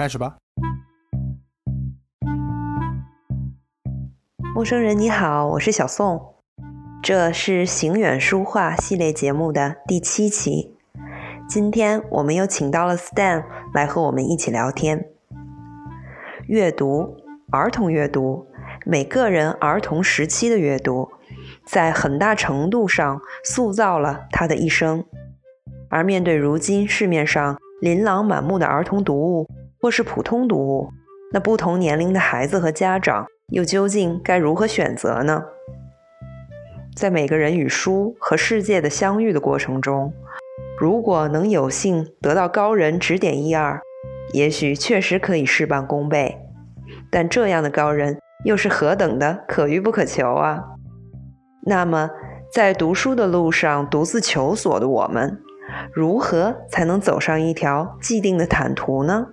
开始吧。陌生人你好，我是小宋，这是行远书画系列节目的第七期。今天我们又请到了 Stan 来和我们一起聊天。阅读，儿童阅读，每个人儿童时期的阅读，在很大程度上塑造了他的一生。而面对如今市面上琳琅满目的儿童读物或是普通读物，那不同年龄的孩子和家长。又究竟该如何选择呢？在每个人与书和世界的相遇的过程中，如果能有幸得到高人指点一二，也许确实可以事半功倍。但这样的高人又是何等的可遇不可求啊！那么，在读书的路上独自求索的我们，如何才能走上一条既定的坦途呢？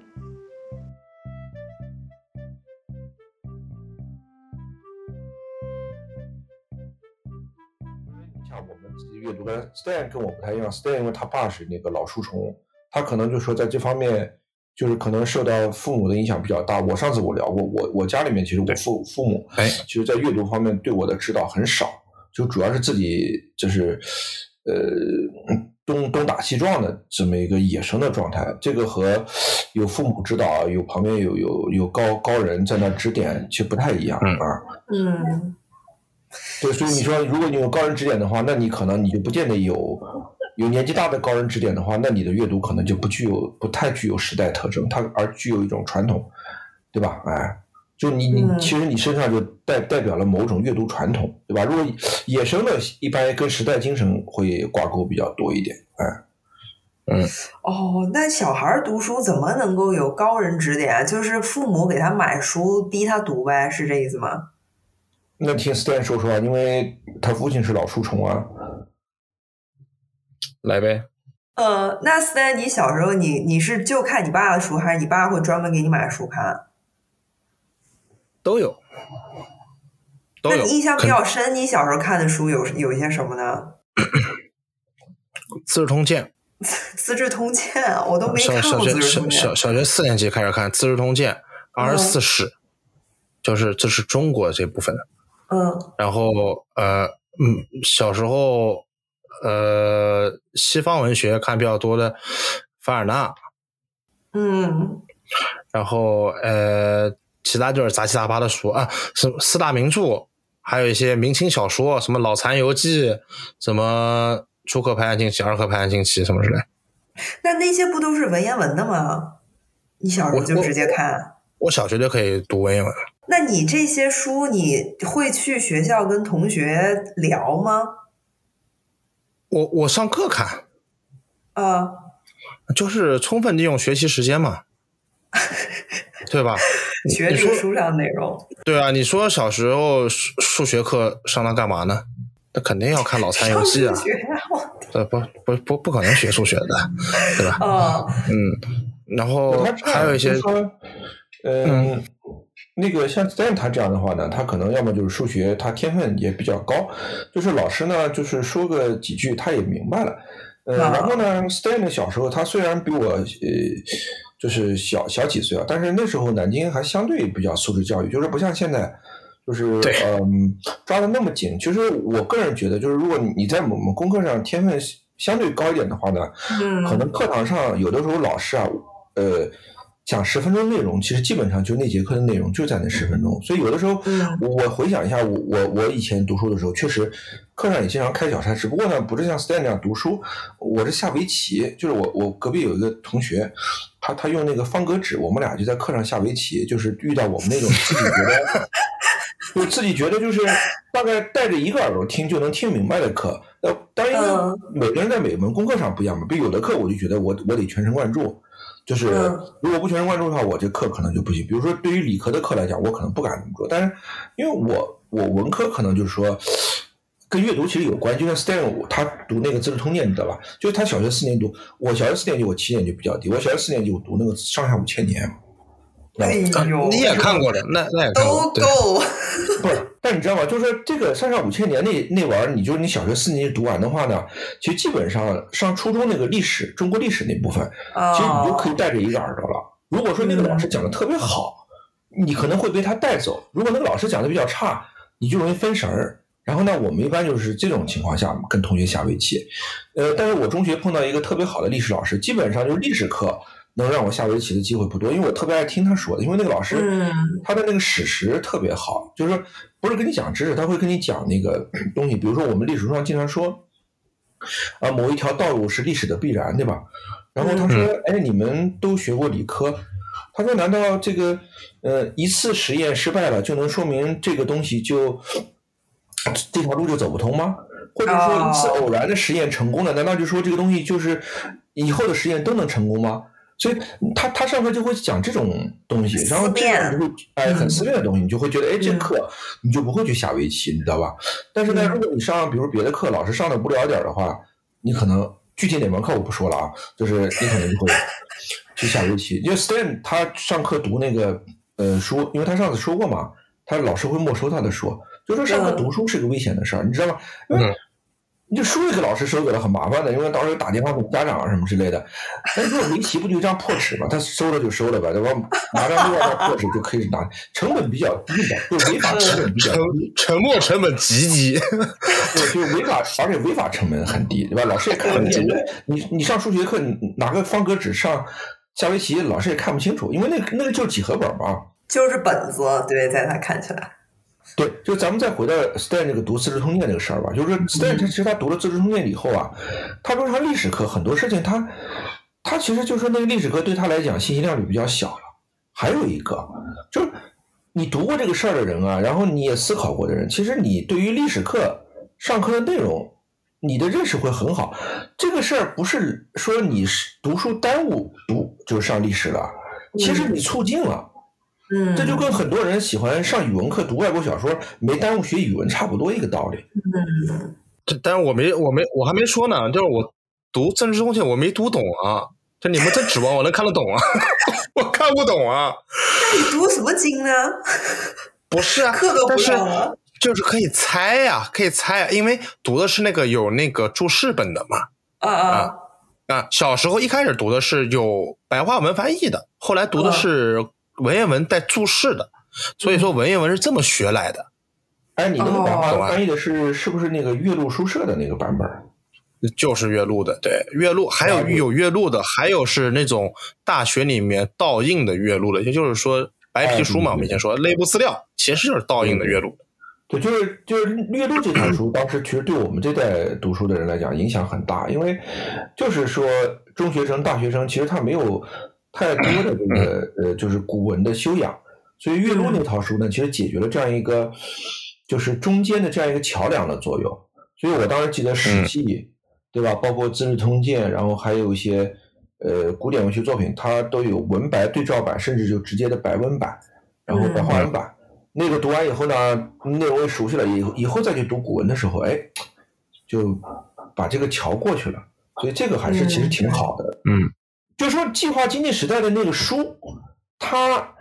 跟 Stan 跟我不太一样，Stan 因为他爸是那个老书虫，他可能就说在这方面就是可能受到父母的影响比较大。我上次我聊过，我我家里面其实我父父母哎，其实在阅读方面对我的指导很少，就主要是自己就是呃东东打西撞的这么一个野生的状态。这个和有父母指导，有旁边有有有高高人在那指点，其实不太一样啊。嗯。对，所以你说，如果你有高人指点的话，那你可能你就不见得有有年纪大的高人指点的话，那你的阅读可能就不具有不太具有时代特征，它而具有一种传统，对吧？哎，就你你其实你身上就代代表了某种阅读传统，对吧？如果野生的，一般跟时代精神会挂钩比较多一点，哎，嗯。哦，那小孩读书怎么能够有高人指点？就是父母给他买书逼他读呗，是这意思吗？那听 Stan 说说啊，因为他父亲是老书虫啊，来呗。呃，那 Stan，你小时候你你是就看你爸的书，还是你爸会专门给你买书看？都有。那你印象比较深，你小时候看的书有有一些什么呢？《资治通鉴》。《资治通鉴》我都没看过。小学小小小学四年级开始看《资治通鉴》，二十四史，就是这是中国这部分的。嗯，然后呃，嗯，小时候呃，西方文学看比较多的凡尔纳，嗯，然后呃，其他就是杂七杂八的书啊，什四大名著，还有一些明清小说，什么《老残游记》，什么《初刻拍案惊奇》《二刻拍案惊奇》什么之类。那那些不都是文言文的吗？你小时候就直接看？我小学就可以读文言文。那你这些书，你会去学校跟同学聊吗？我我上课看，啊，就是充分利用学习时间嘛，对吧？学这个书上的内容。对啊，你说小时候数数学课上那干嘛呢？那肯定要看脑残游戏啊！呃不不不不可能学数学的，对吧？哦，嗯，然后还有一些，嗯。那个像 Stan 他这样的话呢，他可能要么就是数学他天分也比较高，就是老师呢就是说个几句他也明白了。呃，然后呢，Stan 小时候他虽然比我呃就是小小几岁啊，但是那时候南京还相对比较素质教育，就是不像现在，就是嗯抓的那么紧。其实我个人觉得，就是如果你在某某功课上天分相对高一点的话呢，可能课堂上有的时候老师啊，呃。讲十分钟内容，其实基本上就那节课的内容就在那十分钟。所以有的时候，我回想一下，我我我以前读书的时候，确实课上也经常开小差。只不过呢，不是像 Stan 那样读书，我是下围棋。就是我我隔壁有一个同学，他他用那个方格纸，我们俩就在课上下围棋。就是遇到我们那种自己觉得，就自己觉得就是大概带着一个耳朵听就能听明白的课。呃，当然每个人在每门功课上不一样嘛。比如有的课我就觉得我我得全神贯注。就是如果不全神贯注的话，我这课可能就不行。比如说，对于理科的课来讲，我可能不敢这么做。但是，因为我我文科可能就是说，跟阅读其实有关。就像 Stan 他读那个《资治通鉴》，你知道吧？就是他小学四年读，我小学四年级，我起点就比较低。我小学四年级我读那个《上下五千年》。哎呦，你也看过的，那那也看过。都够。不是，但你知道吗？就是说，这个三上下五千年那那玩意儿，你就是你小学四年级读完的话呢，其实基本上上初中那个历史，中国历史那部分，其实你就可以带着一个耳朵了。如果说那个老师讲的特别好，你可能会被他带走；如果那个老师讲的比较差，你就容易分神儿。然后呢，我们一般就是这种情况下跟同学下围棋。呃，但是我中学碰到一个特别好的历史老师，基本上就是历史课能让我下围棋的机会不多，因为我特别爱听他说的，因为那个老师他的那个史实特别好，就是说不是跟你讲知识，他会跟你讲那个 东西。比如说我们历史书上经常说，啊，某一条道路是历史的必然，对吧？然后他说，哎，你们都学过理科，他说，难道这个呃一次实验失败了就能说明这个东西就？这条路就走不通吗？或者说一次偶然的实验成功了，难道就说这个东西就是以后的实验都能成功吗？所以他他上课就会讲这种东西，然后这样就会哎很思辨的东西，你就会觉得哎这课你就不会去下围棋，你知道吧？但是呢，如果你上比如别的课，老师上的无聊点的话，你可能具体哪门课我不说了啊，就是你可能就会去下围棋。因为 Stan 他上课读那个呃书，因为他上次说过嘛，他老师会没收他的书。就说上课读书是个危险的事儿，你知道吗？嗯，你就书也给老师收给了，很麻烦的，因为到时候打电话给家长啊什么之类的。那如果围棋不就一张破纸嘛？他收了就收了吧，对吧？拿张另外的破纸就可以拿，成本比较低的，就违法成本比较低，沉没成本极低。对，就违法，而且违法成本很低，对吧？老师也看不见。你你上数学课拿个方格纸上下围棋，老师也看不清楚，因为那那个就是几何本嘛，就是本子，对，在他看起来。对，就咱们再回到 Stan 这个读《资治通鉴》这个事儿吧，就是说 Stan 他其实他读了《资治通鉴》以后啊，他说他历史课很多事情他他其实就说那个历史课对他来讲信息量就比较小了。还有一个就是你读过这个事儿的人啊，然后你也思考过的人，其实你对于历史课上课的内容，你的认识会很好。这个事儿不是说你是读书耽误读就上历史了，其实你促进了。嗯，这就跟很多人喜欢上语文课读外国小说，没耽误学语文差不多一个道理。嗯，这但是我没我没我还没说呢，就是我读政治东西我没读懂啊，就你们真指望我能看得懂啊？我看不懂啊。那你读什么经呢？不是啊，课都不上了，就是可以猜呀，可以猜，因为读的是那个有那个注释本的嘛。啊啊啊！小时候一开始读的是有白话文翻译的，后来读的是。文言文带注释的，所以说文言文是这么学来的。哎，你那个版本翻译的是是不是那个岳麓书社的那个版本？就是岳麓的，对，岳麓还有有岳麓的，还有是那种大学里面倒印的岳麓的，也就是说白皮书嘛，我们以前说内部资料，其实就是倒印的岳麓。对，就是就是岳麓这套书，当时其实对我们这代读书的人来讲影响很大，因为就是说中学生、大学生其实他没有。太多的这个 呃，就是古文的修养，所以岳麓那套书呢，其实解决了这样一个，就是中间的这样一个桥梁的作用。所以我当时记得《史记》，对吧？包括《资治通鉴》，然后还有一些呃古典文学作品，它都有文白对照版，甚至就直接的白文版，然后白话文版。那个读完以后呢，内容也熟悉了，以以后再去读古文的时候，哎，就把这个桥过去了。所以这个还是其实挺好的，嗯。就说计划经济时代的那个书，它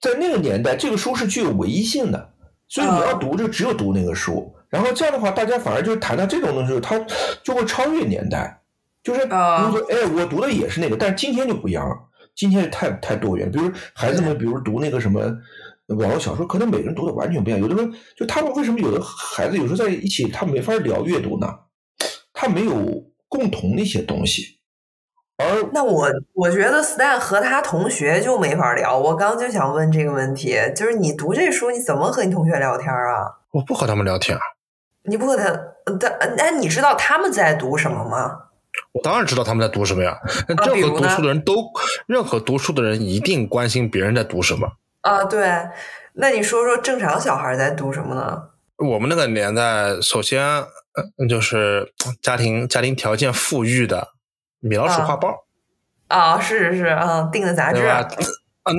在那个年代，这个书是具有唯一性的，所以你要读就只有读那个书。然后这样的话，大家反而就谈到这种东西，它就会超越年代。就是比如说，哎，我读的也是那个，但是今天就不一样了。今天太太多元，比如孩子们，比如读那个什么网络小说，可能每个人读的完全不一样。有的人，就他们为什么有的孩子有时候在一起，他没法聊阅读呢？他没有共同的一些东西。而那我我觉得 Stan 和他同学就没法聊。我刚就想问这个问题，就是你读这书，你怎么和你同学聊天啊？我不和他们聊天。你不和他？但那你知道他们在读什么吗？我当然知道他们在读什么呀。任何读书的人都，任何读书的人一定关心别人在读什么。啊，对。那你说说正常小孩在读什么呢？我们那个年代，首先就是家庭家庭条件富裕的。米老鼠画报。啊，是是是嗯，订的杂志。啊，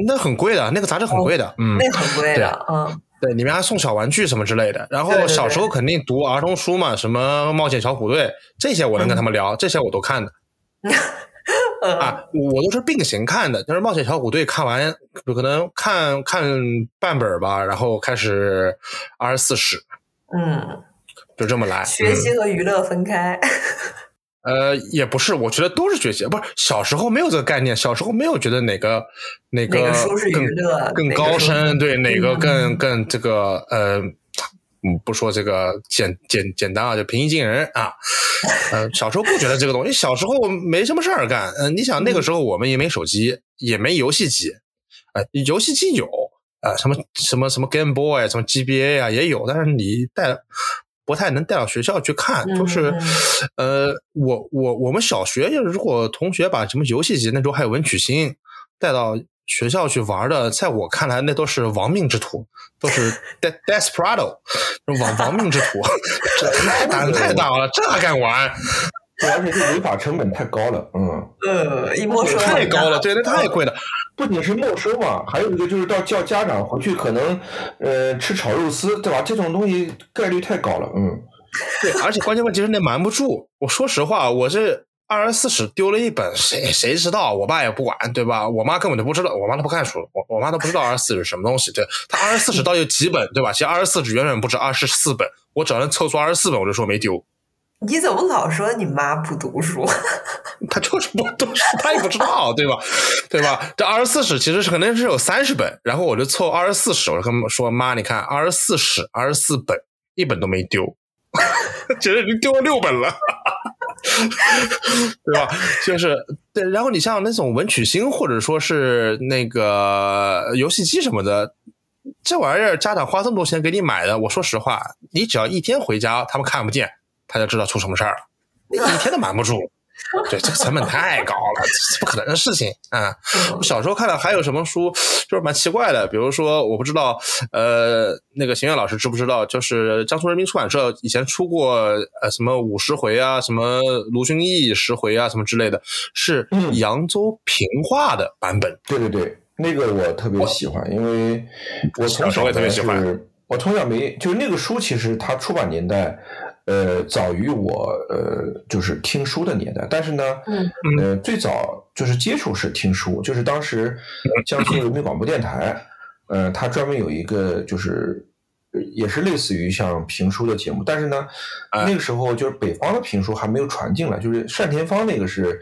那很贵的，那个杂志很贵的，嗯，那很贵的，嗯，对，里面还送小玩具什么之类的。然后小时候肯定读儿童书嘛，什么冒险小虎队这些，我能跟他们聊，这些我都看的。啊，我都是并行看的，就是冒险小虎队看完，可能看看半本吧，然后开始二十四史，嗯，就这么来，学习和娱乐分开。呃，也不是，我觉得都是学习，不是小时候没有这个概念，小时候没有觉得哪个哪个更更高深，对哪个更更这个呃，嗯，不说这个简简简单啊，就平易近人啊，呃，小时候不觉得这个东西，小时候没什么事儿干，嗯，你想那个时候我们也没手机，也没游戏机，呃，游戏机有，呃，什么什么什么 Game Boy，什么 GBA 啊也有，但是你带。不太能带到学校去看，就是，呃，我我我们小学就是，如果同学把什么游戏机，那时候还有文曲星带到学校去玩的，在我看来那都是亡命之徒，都是 desperado，亡亡命之徒，这胆太大了，这还敢玩？而且这违法成本太高了，嗯，呃，一没收太高了，对，那太贵了。不仅是没收嘛，还有一个就是到叫家长回去，可能呃吃炒肉丝，对吧？这种东西概率太高了，嗯，对，而且关键问题是那瞒不住。我说实话，我这二十四史丢了一本，谁谁知道？我爸也不管，对吧？我妈根本就不知道，我妈都不看书，我我妈都不知道二十四史是什么东西。对，他二十四史到底有几本，对吧？其实二十四史远远不止二十四本，我只要能凑出二十四本，我就说没丢。你怎么老说你妈不读书？他就是不读书，他也不知道，对吧？对吧？这二十四史其实是肯定是有三十本，然后我就凑二十四史，我就跟说妈，你看二十四史二十四本，一本都没丢，觉得你丢了六本了，对吧？就是对，然后你像那种文曲星或者说是那个游戏机什么的，这玩意儿家长花这么多钱给你买的，我说实话，你只要一天回家，他们看不见。他就知道出什么事儿了，一天都瞒不住。对，这个成本太高了，这不可能的事情啊！我小时候看到还有什么书，就是蛮奇怪的，比如说，我不知道，呃，那个邢月老师知不知道？就是江苏人民出版社以前出过呃什么五十回啊，什么卢俊义十回啊，什么之类的，是扬州评话的版本。对对对，那个我特别喜欢，因为我从小也特别喜欢。我从小没，就是那个书，其实它出版年代。呃，早于我呃，就是听书的年代，但是呢，呃，最早就是接触是听书，就是当时江苏人民广播电台，呃，它专门有一个就是也是类似于像评书的节目，但是呢，那个时候就是北方的评书还没有传进来，就是单田芳那个是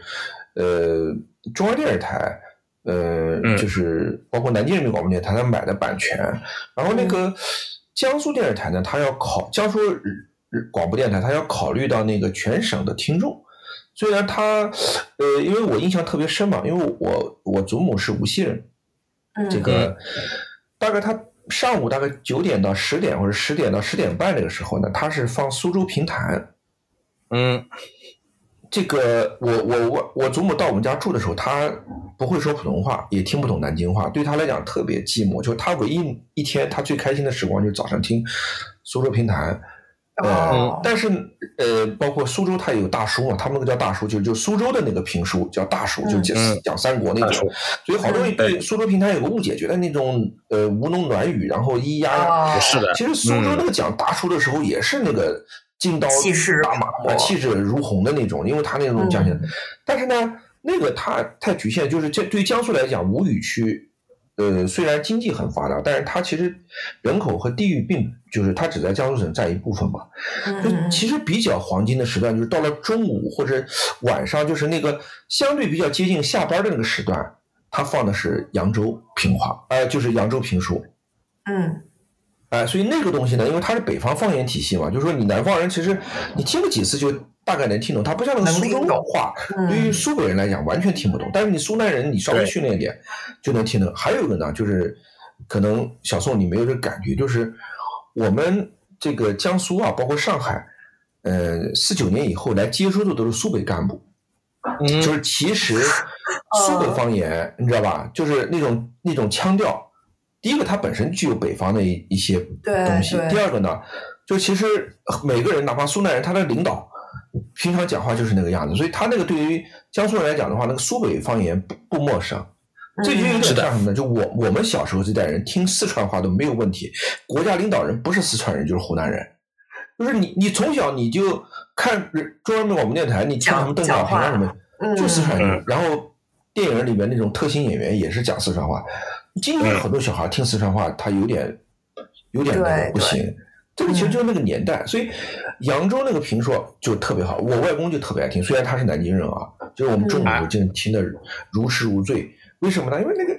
呃中央电视台，呃，就是包括南京人民广播电台他买的版权，然后那个江苏电视台呢，他要考江苏。广播电台，他要考虑到那个全省的听众。虽然他，呃，因为我印象特别深嘛，因为我我祖母是无锡人，这个大概他上午大概九点到十点或者十点到十点半这个时候呢，他是放苏州评弹。嗯，这个我我我我祖母到我们家住的时候，他不会说普通话，也听不懂南京话，对他来讲特别寂寞。就他唯一一天他最开心的时光，就是早上听苏州评弹。呃，但是呃，包括苏州，它也有大叔嘛，他们那个叫大叔，就就苏州的那个评书叫大叔，就讲讲三国那种。所以好多人对苏州评弹有个误解，觉得那种呃吴侬软语，然后咿咿呀呀。是的，其实苏州那个讲大叔的时候，也是那个劲刀大马，气势如虹的那种，因为他那种讲起来。但是呢，那个他太局限，就是这对江苏来讲，吴语区。呃，虽然经济很发达，但是它其实人口和地域并就是它只在江苏省占一部分嘛。就其实比较黄金的时段，就是到了中午或者晚上，就是那个相对比较接近下班的那个时段，它放的是扬州评话，哎，就是扬州评书。嗯。哎，所以那个东西呢，因为它是北方方言体系嘛，就是说你南方人其实你听个几次就大概能听懂，他不像那个苏州话，对于苏北人来讲完全听不懂。但是你苏南人，你稍微训练一点就能听懂。还有一个呢，就是可能小宋你没有这感觉，就是我们这个江苏啊，包括上海，呃，四九年以后来接收的都是苏北干部，就是其实 苏北方言你知道吧，就是那种那种腔调。第一个，它本身具有北方的一一些东西；第二个呢，就其实每个人，哪怕苏南人，他的领导平常讲话就是那个样子，所以他那个对于江苏人来讲的话，那个苏北方言不不陌生。这就有点像什么呢？就我我们小时候这代人听四川话都没有问题，国家领导人不是四川人就是湖南人，就是你你从小你就看中央人民广播电台，你听什么邓小平啊什么，就四川人，然后电影里面那种特型演员也是讲四川话。今天很多小孩听四川话，他有点有点那个不行。这个其实就是那个年代，所以扬州那个评说就特别好。我外公就特别爱听，虽然他是南京人啊，就是我们中午就听的如痴如醉。为什么呢？因为那个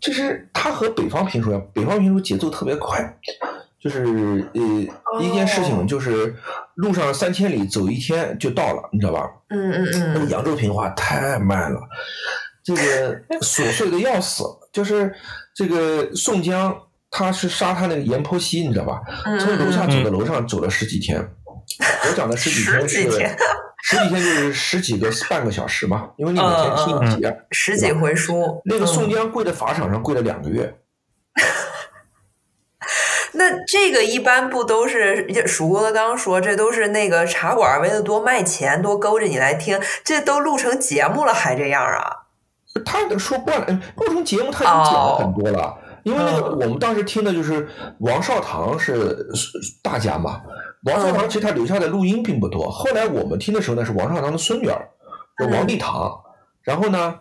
就是他和北方评书一样，北方评书节奏特别快，就是呃一件事情就是路上三千里走一天就到了，你知道吧？嗯嗯嗯。那个扬州评话太慢了，这个琐碎的要死，就是这个宋江。他是杀他那个阎婆惜，你知道吧？从楼下走到楼上走了十几天。我讲的十几天 是十几天就是十几个半个小时嘛，因为你每天听一节，十几回书。那个宋江跪在法场上跪了两个月。那这个一般不都是蜀国的？刚刚说这都是那个茶馆为了多卖钱，多勾着你来听，这都录成节目了还这样啊？他说惯了，录成节目他已经讲了很多了。因为那个我们当时听的就是王少棠是大家嘛，王少棠其实他留下的录音并不多。后来我们听的时候呢，是王少棠的孙女儿，叫王丽堂，然后呢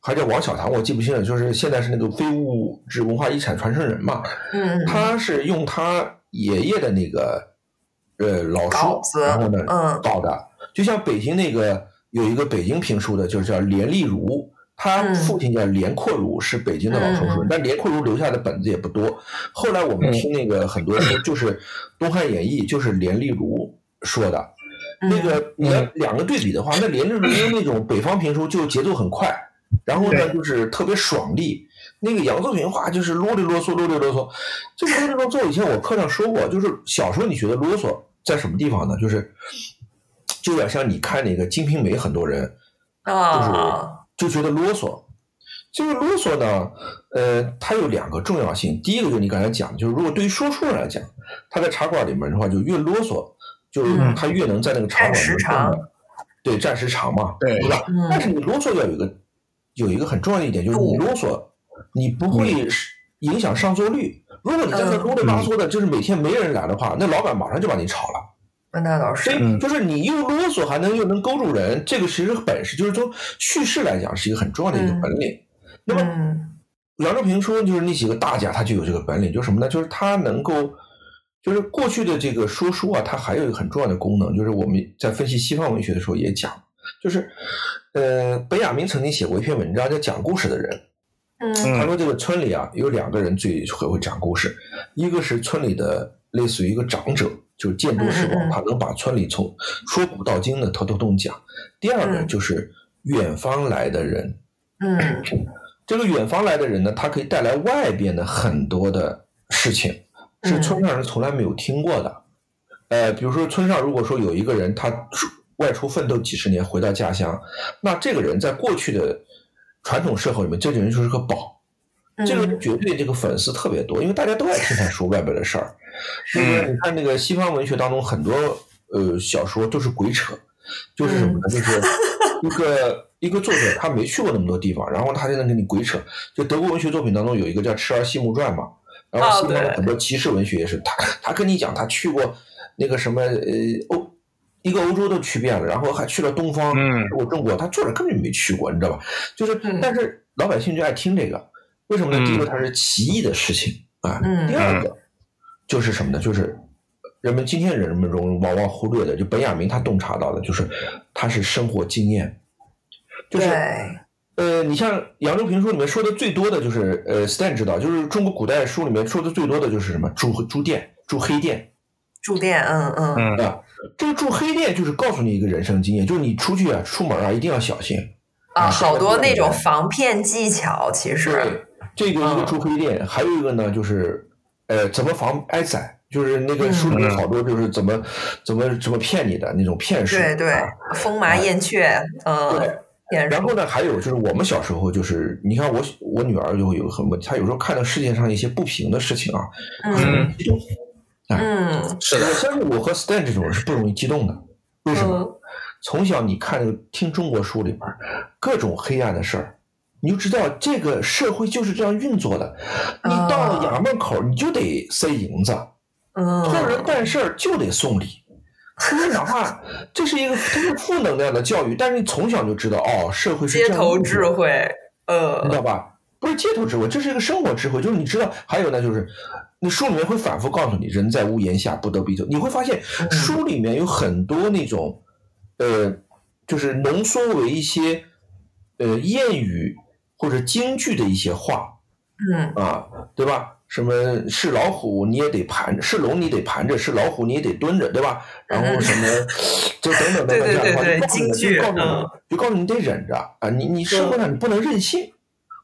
还叫王小棠，我记不清了。就是现在是那个非物质文化遗产传承人嘛，嗯，他是用他爷爷的那个呃老书，然后呢搞的，就像北京那个有一个北京评书的，就是叫连丽如。他父亲叫连阔如，是北京的老评书人，但连阔如留下的本子也不多。后来我们听那个很多说，就是《东汉演义》，就是连丽如说的。那个你要两个对比的话，那连丽如那种北方评书就节奏很快，然后呢就是特别爽利。那个扬州评话就是啰里啰嗦，啰里啰嗦。这个啰里啰嗦，以前我课上说过，就是小时候你觉得啰嗦在什么地方呢？就是就有点像你看那个《金瓶梅》，很多人就是。就觉得啰嗦，这个啰嗦呢，呃，它有两个重要性。第一个就是你刚才讲，就是如果对于说书人来讲，他在茶馆里面的话，就越啰嗦，就是他越能在那个茶馆里面，对，占时长嘛，对吧？但是你啰嗦要有一个有一个很重要的一点，就是你啰嗦，你不会影响上座率。如果你在那啰里吧嗦的，就是每天没人来的话，那老板马上就把你炒了。那倒是，就是你又啰嗦还能又能勾住人，这个其实本事就是从叙事来讲是一个很重要的一个本领。那么扬州评书就是那几个大家他就有这个本领，就是什么呢？就是他能够，就是过去的这个说书啊，它还有一个很重要的功能，就是我们在分析西方文学的时候也讲，就是呃，本雅明曾经写过一篇文章叫《讲故事的人》，嗯，他说这个村里啊有两个人最会会讲故事，一个是村里的类似于一个长者。就是见多识广，他能把村里从说古到今的头头动讲。第二个就是远方来的人，嗯，这个远方来的人呢，他可以带来外边的很多的事情，是村上人从来没有听过的。呃，比如说村上如果说有一个人他外出奋斗几十年回到家乡，那这个人在过去的传统社会里面，这个人就是个宝，这个绝对这个粉丝特别多，因为大家都爱听他说外边的事儿。那个你看，那个西方文学当中很多呃小说都是鬼扯，就是什么呢？就是一个一个作者他没去过那么多地方，然后他就能给你鬼扯。就德国文学作品当中有一个叫《赤儿戏木传》嘛，然后西方的很多骑士文学也是，他他跟你讲他去过那个什么呃欧一个欧洲都去遍了，然后还去了东方，嗯我中国，他作者根本就没去过，你知道吧？就是，但是老百姓就爱听这个，为什么呢？第一个它是奇异的事情啊，第二个。就是什么呢？就是人们今天人们中往往忽略的，就本雅明他洞察到的，就是他是生活经验。就是呃，你像《扬州评书》里面说的最多的就是呃，Stan 知道，就是中国古代书里面说的最多的就是什么？住住店，住黑店。住店，嗯嗯。啊，这个住黑店就是告诉你一个人生经验，就是你出去啊，出门啊，一定要小心。啊，好多那种防骗技巧，其实。对，这个一个住黑店，还有一个呢，就是。呃，怎么防挨宰？就是那个书里面好多，就是怎么怎么怎么骗你的那种骗术。对对，风麻燕雀，嗯。对。然后呢，还有就是我们小时候，就是你看我我女儿就会有很问题，她有时候看到世界上一些不平的事情啊，嗯，激动。嗯，是的。我相信我和 Stan 这种人是不容易激动的。为什么？从小你看听中国书里边各种黑暗的事儿。你就知道这个社会就是这样运作的，你到了衙门口你就得塞银子，托人办事儿就得送礼。说哪怕这是一个这是负能量的教育，但是你从小就知道哦，社会是街头智慧，呃，你知道吧？不是街头智慧，这是一个生活智慧。就是你知道，还有呢，就是你书里面会反复告诉你“人在屋檐下，不得不低头”。你会发现书里面有很多那种，呃，就是浓缩为一些呃谚语或者京剧的一些话，嗯啊，对吧？什么是老虎你也得盘，是龙你得盘着，是老虎你也得蹲着，对吧？然后什么，就等等等等这样的话，就告诉你，就告诉你，就告诉你得忍着啊！你你社会上你不能任性。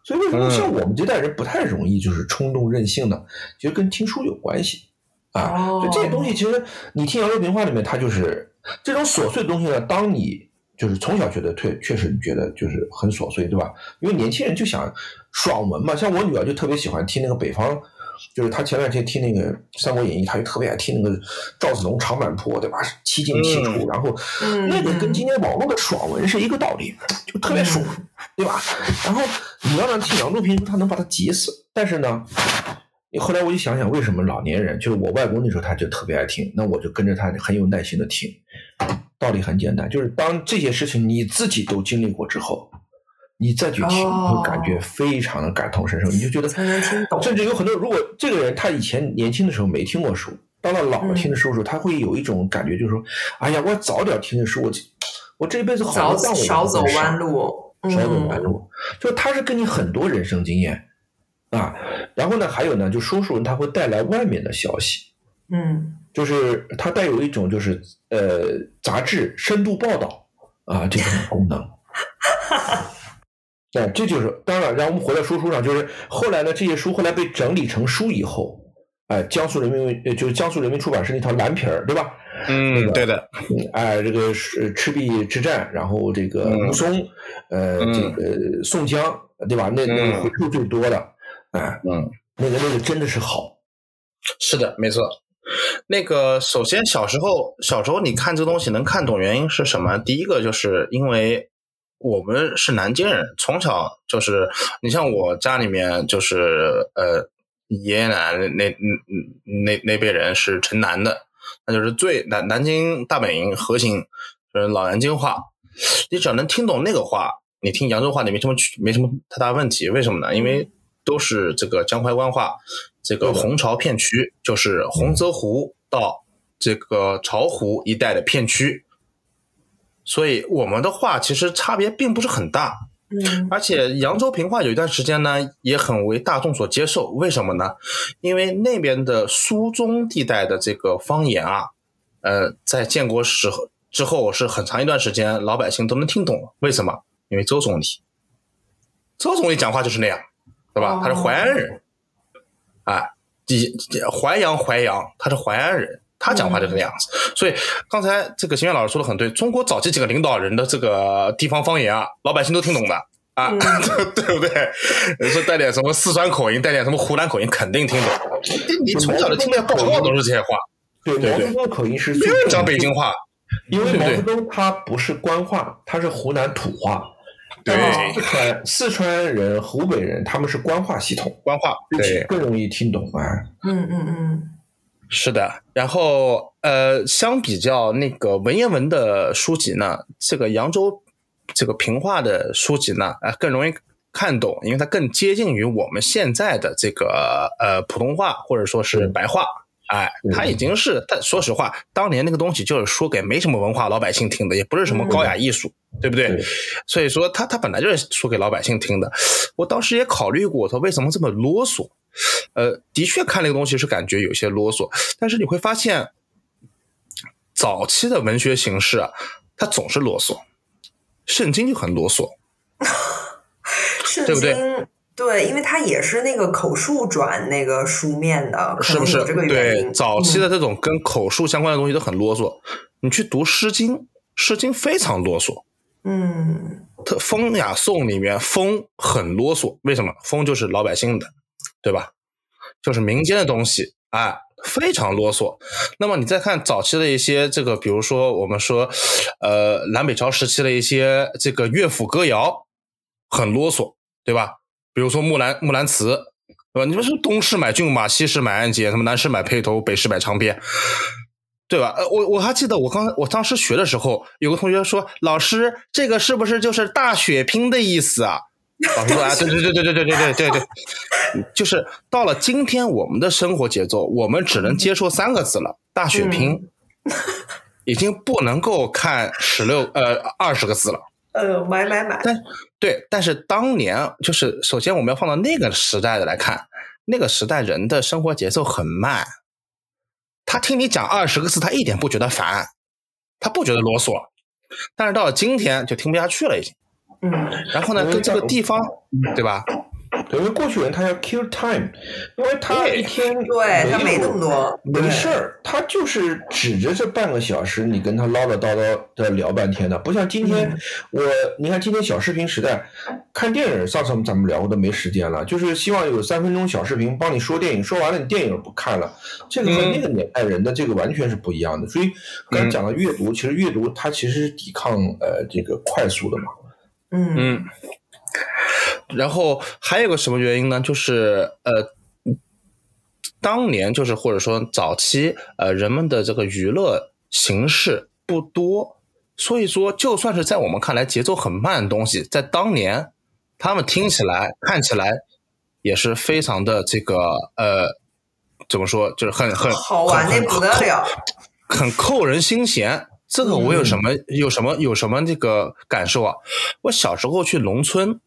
所以为什么像我们这代人不太容易就是冲动任性呢？其实跟听书有关系啊。就这些东西，其实你听杨州评话里面，它就是这种琐碎的东西呢。当你就是从小觉得确确实觉得就是很琐碎，对吧？因为年轻人就想爽文嘛。像我女儿就特别喜欢听那个北方。就是她前两天听那个《三国演义》，她就特别爱听那个赵子龙长坂坡，对吧？七进七出，然后那个跟今天网络的爽文是一个道理，就特别爽，对吧？然后你要让听杨度评书，他能把他急死。但是呢，后来我就想想，为什么老年人，就是我外公那时候他就特别爱听，那我就跟着他很有耐心的听。道理很简单，就是当这些事情你自己都经历过之后。你再去听，会感觉非常的感同身受，你就觉得才能听懂。甚至有很多，如果这个人他以前年轻的时候没听过书，到了老了听的书时候，他会有一种感觉，就是说，哎呀，我早点听的书，我我这一辈子好少少走弯路，少走弯路。就他是跟你很多人生经验啊，然后呢，还有呢，就说书人他会带来外面的消息，嗯，就是他带有一种就是呃杂志深度报道啊这种 功能。哎，这就是当然。然后我们回到说书上，就是后来呢，这些书后来被整理成书以后，哎，江苏人民就是江苏人民出版社那套蓝皮儿，对吧？嗯，对的。哎，这个是赤壁之战，然后这个武松，呃，这个宋江，对吧？那那个回数最多的，哎，嗯，那个那个真的是好。是的，没错。那个首先小时候小时候你看这东西能看懂原因是什么？第一个就是因为。我们是南京人，从小就是你像我家里面就是呃爷爷奶奶那那那那辈人是城南的，那就是最南南京大本营核心就是老南京话，你只要能听懂那个话，你听扬州话你没什么没什么太大问题。为什么呢？因为都是这个江淮官话，这个洪巢片区就是洪泽湖到这个巢湖一带的片区。所以我们的话其实差别并不是很大，嗯，而且扬州评话有一段时间呢也很为大众所接受，为什么呢？因为那边的苏中地带的这个方言啊，呃，在建国时候之后是很长一段时间老百姓都能听懂，为什么？因为周总理，周总理讲话就是那样，对吧？他是淮安人，哎，淮阳淮阳，他是淮安人。他讲话就这个样子，所以刚才这个邢远老师说的很对。中国早期几个领导人的这个地方方言啊，老百姓都听懂的啊，对不对？你说带点什么四川口音，带点什么湖南口音，肯定听懂。你从小就听到到大都是这些话。对，毛泽东口音是讲北京话，因为毛泽东他不是官话，他是湖南土话。对，四川四川人、湖北人他们是官话系统，官话对更容易听懂啊。嗯嗯嗯。是的，然后呃，相比较那个文言文的书籍呢，这个扬州这个平话的书籍呢，啊，更容易看懂，因为它更接近于我们现在的这个呃普通话或者说是白话，哎，他已经是，但说实话，当年那个东西就是说给没什么文化老百姓听的，也不是什么高雅艺术，对不对？所以说，他他本来就是说给老百姓听的。我当时也考虑过，他为什么这么啰嗦。呃，的确看那个东西是感觉有些啰嗦，但是你会发现，早期的文学形式啊，它总是啰嗦，圣经就很啰嗦，对不对？对，因为它也是那个口述转那个书面的，是不是？对，早期的这种跟口述相关的东西都很啰嗦。你去读《诗经》，《诗经》非常啰嗦。嗯，它《风雅颂》里面“风”很啰嗦，为什么？“风”就是老百姓的。对吧？就是民间的东西，哎，非常啰嗦。那么你再看早期的一些这个，比如说我们说，呃，南北朝时期的一些这个乐府歌谣，很啰嗦，对吧？比如说《木兰木兰辞》，对吧？你们说东市买骏马，西市买鞍鞯，什么南市买辔头，北市买长鞭，对吧？呃，我我还记得我刚我当时学的时候，有个同学说：“老师，这个是不是就是大血拼的意思啊？”老师说啊，对对对对对对对对对对，就是到了今天我们的生活节奏，我们只能接受三个字了：大血拼，已经不能够看十六呃二十个字了。呃，买买买。但对，但是当年就是首先我们要放到那个时代的来看，那个时代人的生活节奏很慢，他听你讲二十个字，他一点不觉得烦，他不觉得啰嗦。但是到了今天就听不下去了，已经。嗯。然后呢，跟这个地方，对吧？因为过去人他要 kill time，因为他一天对他没那么多没事儿，他就是指着这半个小时，你跟他唠唠叨叨的聊半天的，不像今天我，你看今天小视频时代，看电影，上次咱们聊过都没时间了，就是希望有三分钟小视频帮你说电影，说完了你电影不看了，这个和那个年代人的这个完全是不一样的。所以刚才讲到阅读，其实阅读它其实是抵抗呃这个快速的嘛。嗯嗯。然后还有个什么原因呢？就是呃，当年就是或者说早期呃，人们的这个娱乐形式不多，所以说就算是在我们看来节奏很慢的东西，在当年他们听起来看起来也是非常的这个呃，怎么说就是很很好玩的不得了，很扣人心弦。这个我有什么有什么有什么这个感受啊？我小时候去农村。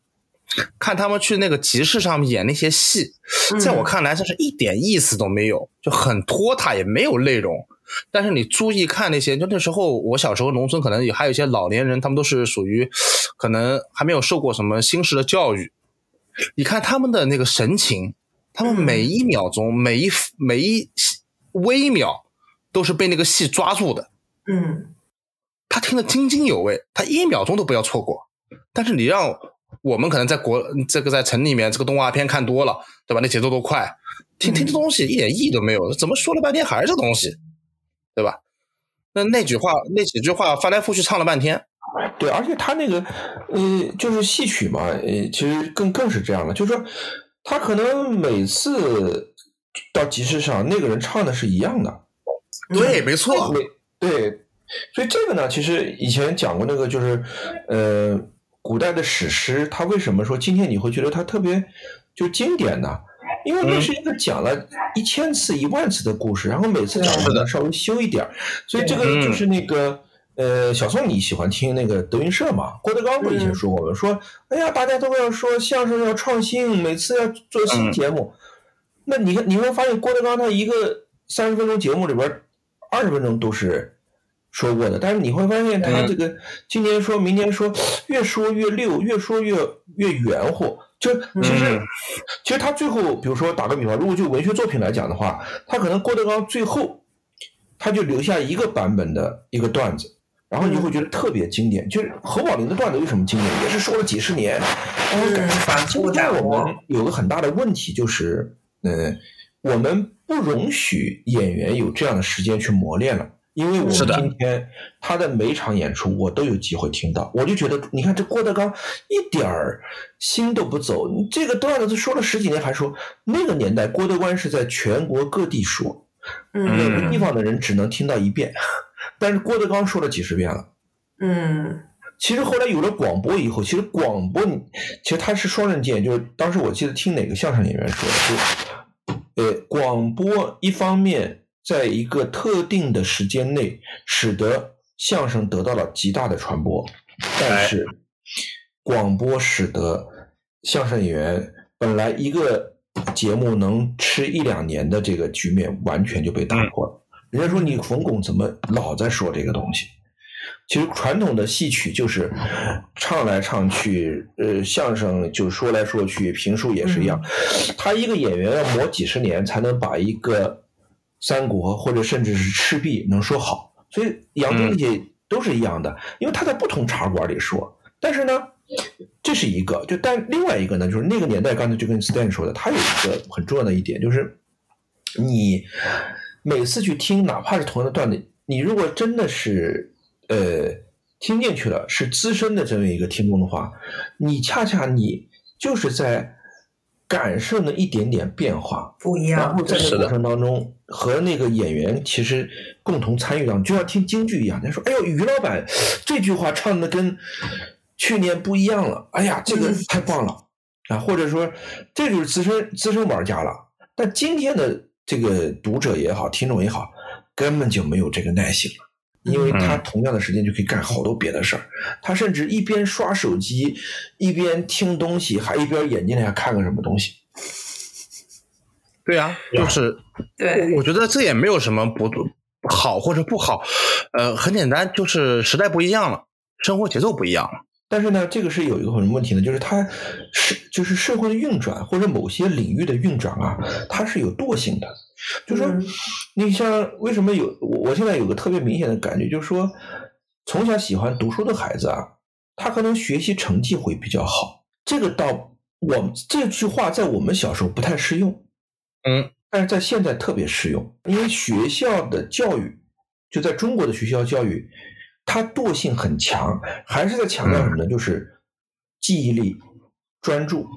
看他们去那个集市上面演那些戏，在我看来，这是一点意思都没有，就很拖沓，也没有内容。但是你注意看那些，就那时候我小时候农村可能也还有一些老年人，他们都是属于 可能还没有受过什么新式的教育。你看他们的那个神情，他们每一秒钟、每一每一微秒都是被那个戏抓住的。嗯，他听得津津有味，他一秒钟都不要错过。但是你让。我们可能在国这个在城里面，这个动画片看多了，对吧？那节奏都快，听听这东西一点意义都没有，怎么说了半天还是这东西，对吧？那那句话那几句话翻来覆去唱了半天，对，而且他那个呃，就是戏曲嘛，呃，其实更更是这样的，就是说他可能每次到集市上，那个人唱的是一样的，对，没错，对，所以这个呢，其实以前讲过那个，就是呃。古代的史诗，它为什么说今天你会觉得它特别就经典呢？因为那是一个讲了一千次、一万次的故事，然后每次讲的稍微修一点儿所以这个就是那个呃，小宋你喜欢听那个德云社嘛？郭德纲不以前说过吗？说哎呀，大家都要说相声要创新，每次要做新节目。那你看你会发现郭德纲他一个三十分钟节目里边，二十分钟都是。说过的，但是你会发现他这个今年说明年说，越说越溜，越说越越圆乎。就其实，其实他最后，比如说打个比方，如果就文学作品来讲的话，他可能郭德纲最后他就留下一个版本的一个段子，然后你就会觉得特别经典。就是侯宝林的段子为什么经典，也是说了几十年，但是，反复在我们有个很大的问题就是，嗯，我们不容许演员有这样的时间去磨练了。因为我们今天他的每场演出，我都有机会听到，我就觉得，你看这郭德纲一点儿心都不走，这个段子他说了十几年还说，那个年代郭德纲是在全国各地说，每个地方的人只能听到一遍，但是郭德纲说了几十遍了。嗯，其实后来有了广播以后，其实广播其实它是双刃剑，就是当时我记得听哪个相声演员说的，就呃广播一方面。在一个特定的时间内，使得相声得到了极大的传播，但是广播使得相声演员本来一个节目能吃一两年的这个局面完全就被打破了。人家说你冯巩怎么老在说这个东西？其实传统的戏曲就是唱来唱去，呃，相声就说来说去，评书也是一样，他一个演员要磨几十年才能把一个。三国或者甚至是赤壁能说好，所以杨那些都是一样的，因为他在不同茶馆里说。但是呢，这是一个，就但另外一个呢，就是那个年代，刚才就跟 Stan 说的，他有一个很重要的一点，就是你每次去听，哪怕是同样的段子，你如果真的是呃听进去了，是资深的这么一个听众的话，你恰恰你就是在。感受那一点点变化不一样，然后在这个过程当中和那个演员其实共同参与到，就像听京剧一样。他说：“哎呦，于老板这句话唱的跟去年不一样了，哎呀，这个太棒了。”啊，或者说这就是资深资深玩家了。但今天的这个读者也好，听众也好，根本就没有这个耐心了。因为他同样的时间就可以干好多别的事儿，他甚至一边刷手机，一边听东西，还一边眼睛里还看个什么东西。对啊，就是对，我觉得这也没有什么不好或者不好，呃，很简单，就是时代不一样了，生活节奏不一样了。但是呢，这个是有一个什么问题呢？就是它是就是社会的运转或者某些领域的运转啊，它是有惰性的。就说你像为什么有我我现在有个特别明显的感觉，就是说从小喜欢读书的孩子啊，他可能学习成绩会比较好。这个到我这句话在我们小时候不太适用，嗯，但是在现在特别适用，因为学校的教育就在中国的学校教育，它惰性很强，还是在强调什么呢？就是记忆力、专注。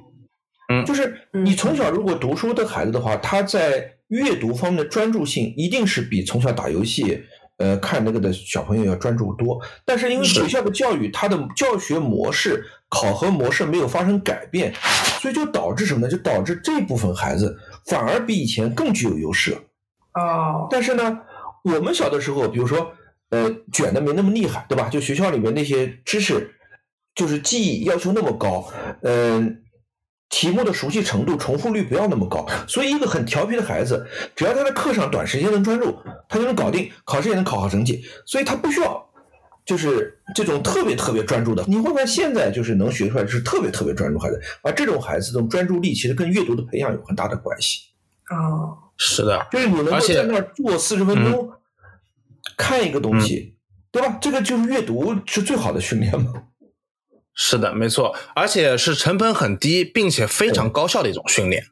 嗯，就是你从小如果读书的孩子的话，他在阅读方面的专注性一定是比从小打游戏、呃看那个的小朋友要专注多。但是因为学校的教育，它的教学模式、考核模式没有发生改变，所以就导致什么呢？就导致这部分孩子反而比以前更具有优势了。哦，但是呢，我们小的时候，比如说呃卷的没那么厉害，对吧？就学校里面那些知识，就是记忆要求那么高，嗯。题目的熟悉程度、重复率不要那么高，所以一个很调皮的孩子，只要他在课上短时间能专注，他就能搞定，考试也能考好成绩。所以他不需要，就是这种特别特别专注的。你会发现现在就是能学出来是特别特别专注孩子，而这种孩子这种专注力其实跟阅读的培养有很大的关系。哦，是的，就是你能够在那儿坐四十分钟，看一个东西，对吧？这个就是阅读是最好的训练嘛。是的，没错，而且是成本很低，并且非常高效的一种训练，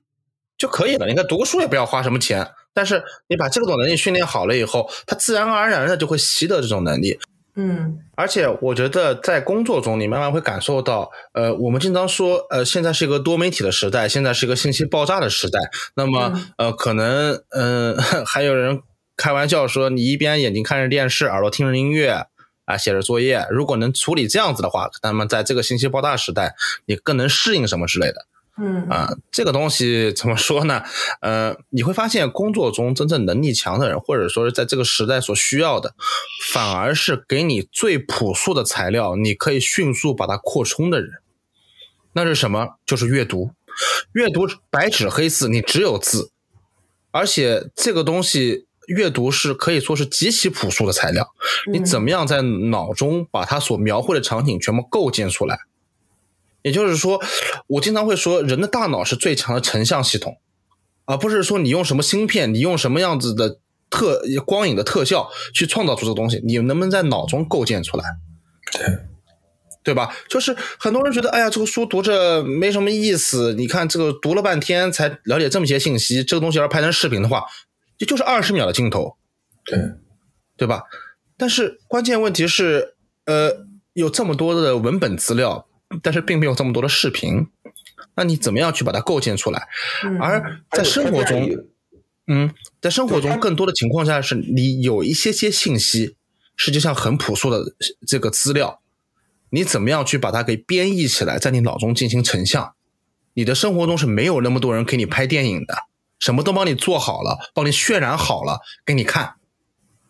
就可以了。你看读个书也不要花什么钱，但是你把这种能力训练好了以后，他自然而然的就会习得这种能力。嗯，而且我觉得在工作中，你慢慢会感受到，呃，我们经常说，呃，现在是一个多媒体的时代，现在是一个信息爆炸的时代。那么，呃，可能，嗯，还有人开玩笑说，你一边眼睛看着电视，耳朵听着音乐。啊，写着作业，如果能处理这样子的话，那么在这个信息爆炸时代，你更能适应什么之类的。嗯啊，这个东西怎么说呢？呃，你会发现工作中真正能力强的人，或者说是在这个时代所需要的，反而是给你最朴素的材料，你可以迅速把它扩充的人。那是什么？就是阅读。阅读白纸黑字，你只有字，而且这个东西。阅读是可以说是极其朴素的材料，你怎么样在脑中把它所描绘的场景全部构建出来？也就是说，我经常会说，人的大脑是最强的成像系统，而不是说你用什么芯片，你用什么样子的特光影的特效去创造出这个东西，你能不能在脑中构建出来？对，对吧？就是很多人觉得，哎呀，这个书读着没什么意思，你看这个读了半天才了解这么些信息，这个东西要拍成视频的话。也就是二十秒的镜头，对，对吧？但是关键问题是，呃，有这么多的文本资料，但是并没有这么多的视频，那你怎么样去把它构建出来？而在生活中，嗯，在生活中更多的情况下是你有一些些信息，实际上很朴素的这个资料，你怎么样去把它给编译起来，在你脑中进行成像？你的生活中是没有那么多人给你拍电影的。什么都帮你做好了，帮你渲染好了给你看，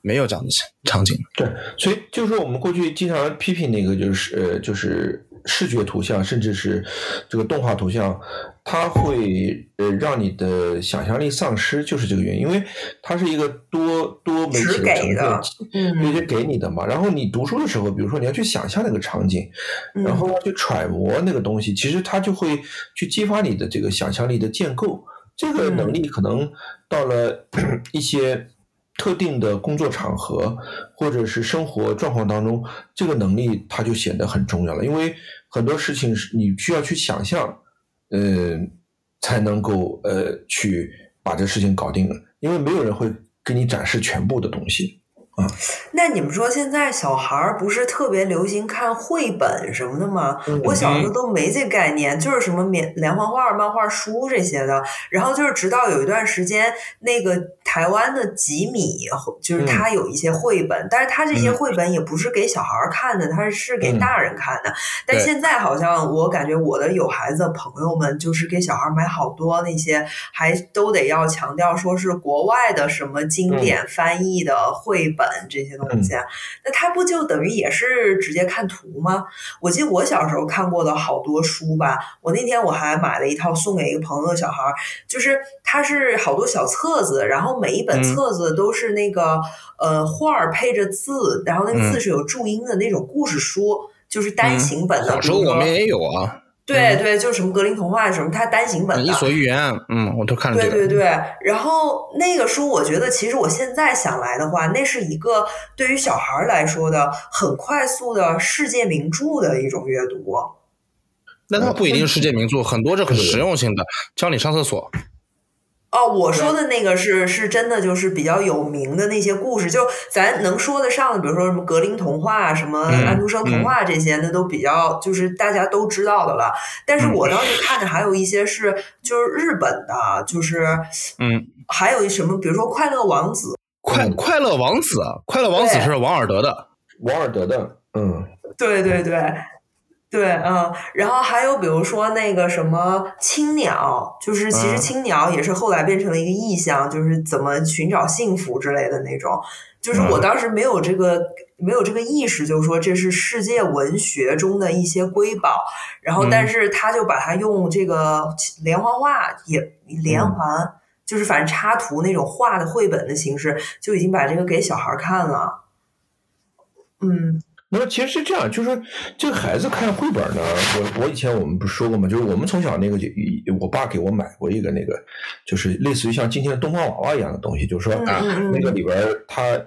没有这样的场景。对，所以就是说，我们过去经常批评那个，就是呃，就是视觉图像，甚至是这个动画图像，它会呃让你的想象力丧失，就是这个原因，因为它是一个多多媒体的成分，嗯，直接给你的嘛。然后你读书的时候，比如说你要去想象那个场景，然后去揣摩那个东西，其实它就会去激发你的这个想象力的建构。这个能力可能到了 一些特定的工作场合或者是生活状况当中，这个能力它就显得很重要了。因为很多事情是你需要去想象，呃，才能够呃去把这事情搞定了。因为没有人会给你展示全部的东西。啊。那你们说现在小孩儿不是特别流行看绘本什么的吗？我小时候都没这概念，就是什么连连环画、漫画书这些的。然后就是直到有一段时间，那个台湾的吉米，就是他有一些绘本，但是他这些绘本也不是给小孩儿看的，他是给大人看的。但现在好像我感觉我的有孩子的朋友们，就是给小孩买好多那些，还都得要强调说是国外的什么经典翻译的绘本这些东。东西，那他不就等于也是直接看图吗？我记得我小时候看过的好多书吧，我那天我还买了一套送给一个朋友的小孩，就是它是好多小册子，然后每一本册子都是那个呃画配着字，然后那个字是有注音的那种故事书，就是单行本的。小时候我们也有啊。对对，就是什么格林童话什么，它单行本的《伊索寓言》，嗯，我都看了。对对对，然后那个书，我觉得其实我现在想来的话，那是一个对于小孩来说的很快速的世界名著的一种阅读。那它不一定世界名著，很多是很实用性的，教你上厕所。哦，我说的那个是是真的，就是比较有名的那些故事，就咱能说得上的，比如说什么格林童话、什么安徒生童话这些，那都比较就是大家都知道的了。但是我当时看的还有一些是就是日本的，就是嗯，还有一什么，比如说快乐王子，快快乐王子，快乐王子是王尔德的，王尔德的，嗯，对对对。对，嗯，然后还有比如说那个什么青鸟，就是其实青鸟也是后来变成了一个意象，就是怎么寻找幸福之类的那种。就是我当时没有这个没有这个意识，就是说这是世界文学中的一些瑰宝。然后，但是他就把它用这个连环画也连环，就是反正插图那种画的绘本的形式，就已经把这个给小孩看了。嗯。那么其实是这样，就是这个孩子看绘本呢，我我以前我们不是说过吗？就是我们从小那个，我爸给我买过一个那个，就是类似于像今天的东方娃娃一样的东西，就是说啊，那个里边它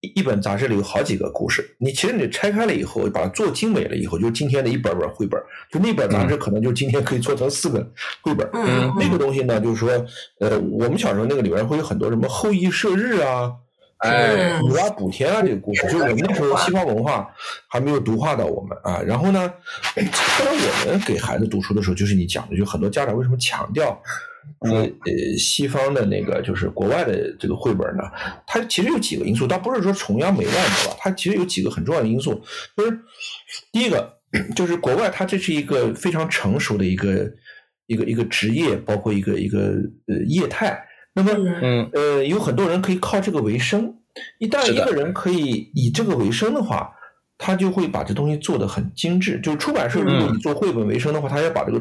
一本杂志里有好几个故事，你其实你拆开了以后，把它做精美了以后，就是今天的一本本绘本，就那本杂志可能就今天可以做成四本绘本。嗯那个东西呢，就是说，呃，我们小时候那个里边会有很多什么后羿射日啊。哎，女娲补天啊，这个故事就是我们那时候西方文化还没有毒化到我们啊。然后呢，当我们给孩子读书的时候，就是你讲的，就很多家长为什么强调说呃西方的那个就是国外的这个绘本呢？它其实有几个因素，倒不是说崇洋媚外的吧？它其实有几个很重要的因素，就是第一个就是国外它这是一个非常成熟的一个一个一个职业，包括一个一个呃业态。那么，嗯，呃，有很多人可以靠这个为生。一旦一个人可以以这个为生的话，他就会把这东西做得很精致。就是出版社，如果你做绘本为生的话，他要把这个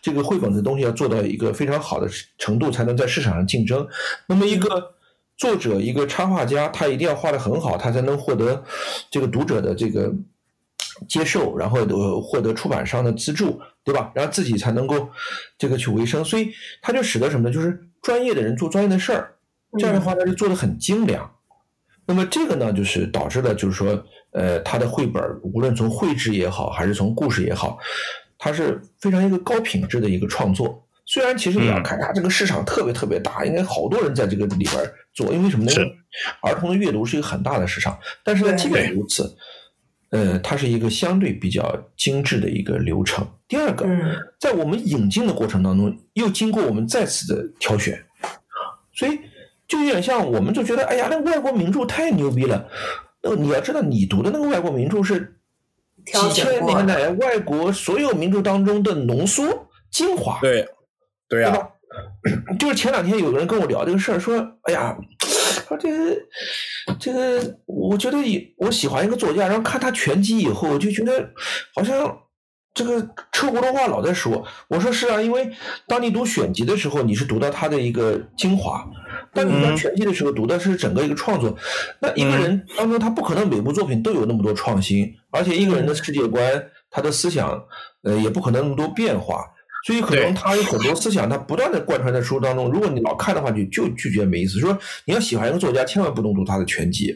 这个绘本的东西要做到一个非常好的程度，才能在市场上竞争。那么，一个作者，一个插画家，他一定要画得很好，他才能获得这个读者的这个接受，然后获得出版商的资助，对吧？然后自己才能够这个去维生。所以，他就使得什么呢？就是。专业的人做专业的事儿，这样的话呢就做的很精良。那么这个呢，就是导致了，就是说，呃，他的绘本无论从绘制也好，还是从故事也好，它是非常一个高品质的一个创作。虽然其实你要看它这个市场特别特别大，应该好多人在这个里边做，因为什么呢？儿童的阅读是一个很大的市场。但是呢，即便如此。呃，它是一个相对比较精致的一个流程。第二个，在我们引进的过程当中，又经过我们再次的挑选，所以就有点像，我们就觉得，哎呀，那外国名著太牛逼了。呃，你要知道，你读的那个外国名著是几千年来外国所有名著当中的浓缩精华。对，对呀。就是前两天有个人跟我聊这个事儿，说，哎呀。说这个，这个，我觉得我喜欢一个作家，然后看他全集以后，我就觉得好像这个车轱辘话老在说。我说是啊，因为当你读选集的时候，你是读到他的一个精华；当你读全集的时候，读的是整个一个创作。那一个人当中，他不可能每部作品都有那么多创新，而且一个人的世界观、他的思想，呃，也不可能那么多变化。所以可能他有很多思想，他不断的贯穿在书当中。如果你老看的话，就就拒绝没意思。说你要喜欢一个作家，千万不能读他的全集。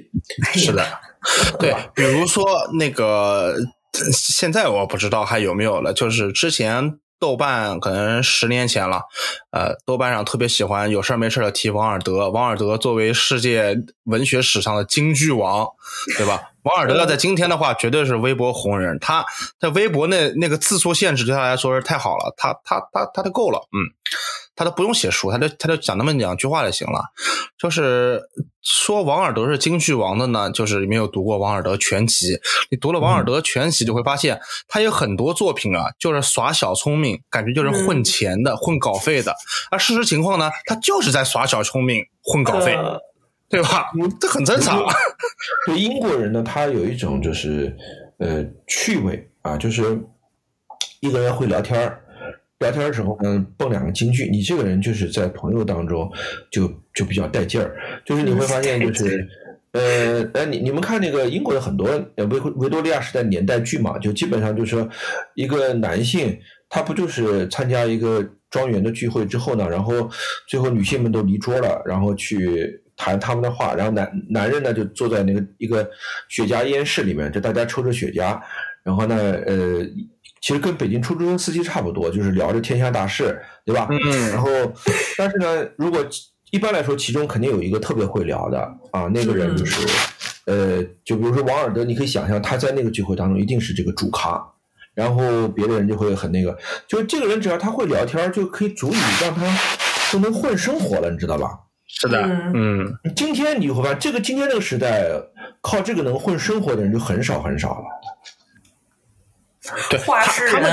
是的，对，比如说那个现在我不知道还有没有了，就是之前豆瓣可能十年前了，呃，豆瓣上特别喜欢有事儿没事儿的提王尔德。王尔德作为世界文学史上的京剧王，对吧？王尔德要在今天的话，绝对是微博红人。他在微博那那个字数限制对他来说是太好了，他他他他就够了，嗯。他都不用写书，他就他就讲那么两句话就行了。就是说王尔德是京剧王的呢，就是没有读过王尔德全集。你读了王尔德全集，就会发现他有很多作品啊，就是耍小聪明，感觉就是混钱的、混稿费的。而事实情况呢，他就是在耍小聪明、混稿费，对吧？这很正常。对英国人呢，他有一种就是呃趣味啊，就是一个人会聊天儿。聊天的时候，嗯，蹦两个京剧，你这个人就是在朋友当中就就比较带劲儿。就是你会发现，就是 呃，呃，你你们看那个英国的很多维维多利亚时代年代剧嘛，就基本上就是说一个男性，他不就是参加一个庄园的聚会之后呢，然后最后女性们都离桌了，然后去谈他们的话，然后男男人呢就坐在那个一个雪茄烟室里面，就大家抽着雪茄，然后呢，呃。其实跟北京出租车司机差不多，就是聊着天下大事，对吧？嗯。然后，但是呢，如果一般来说，其中肯定有一个特别会聊的啊，那个人就是，呃，就比如说王尔德，你可以想象他在那个聚会当中一定是这个主咖，然后别的人就会很那个，就是这个人只要他会聊天，就可以足以让他都能混生活了，你知道吧？是的，嗯。今天你会发现，这个今天这个时代，靠这个能混生活的人就很少很少了。对，他他们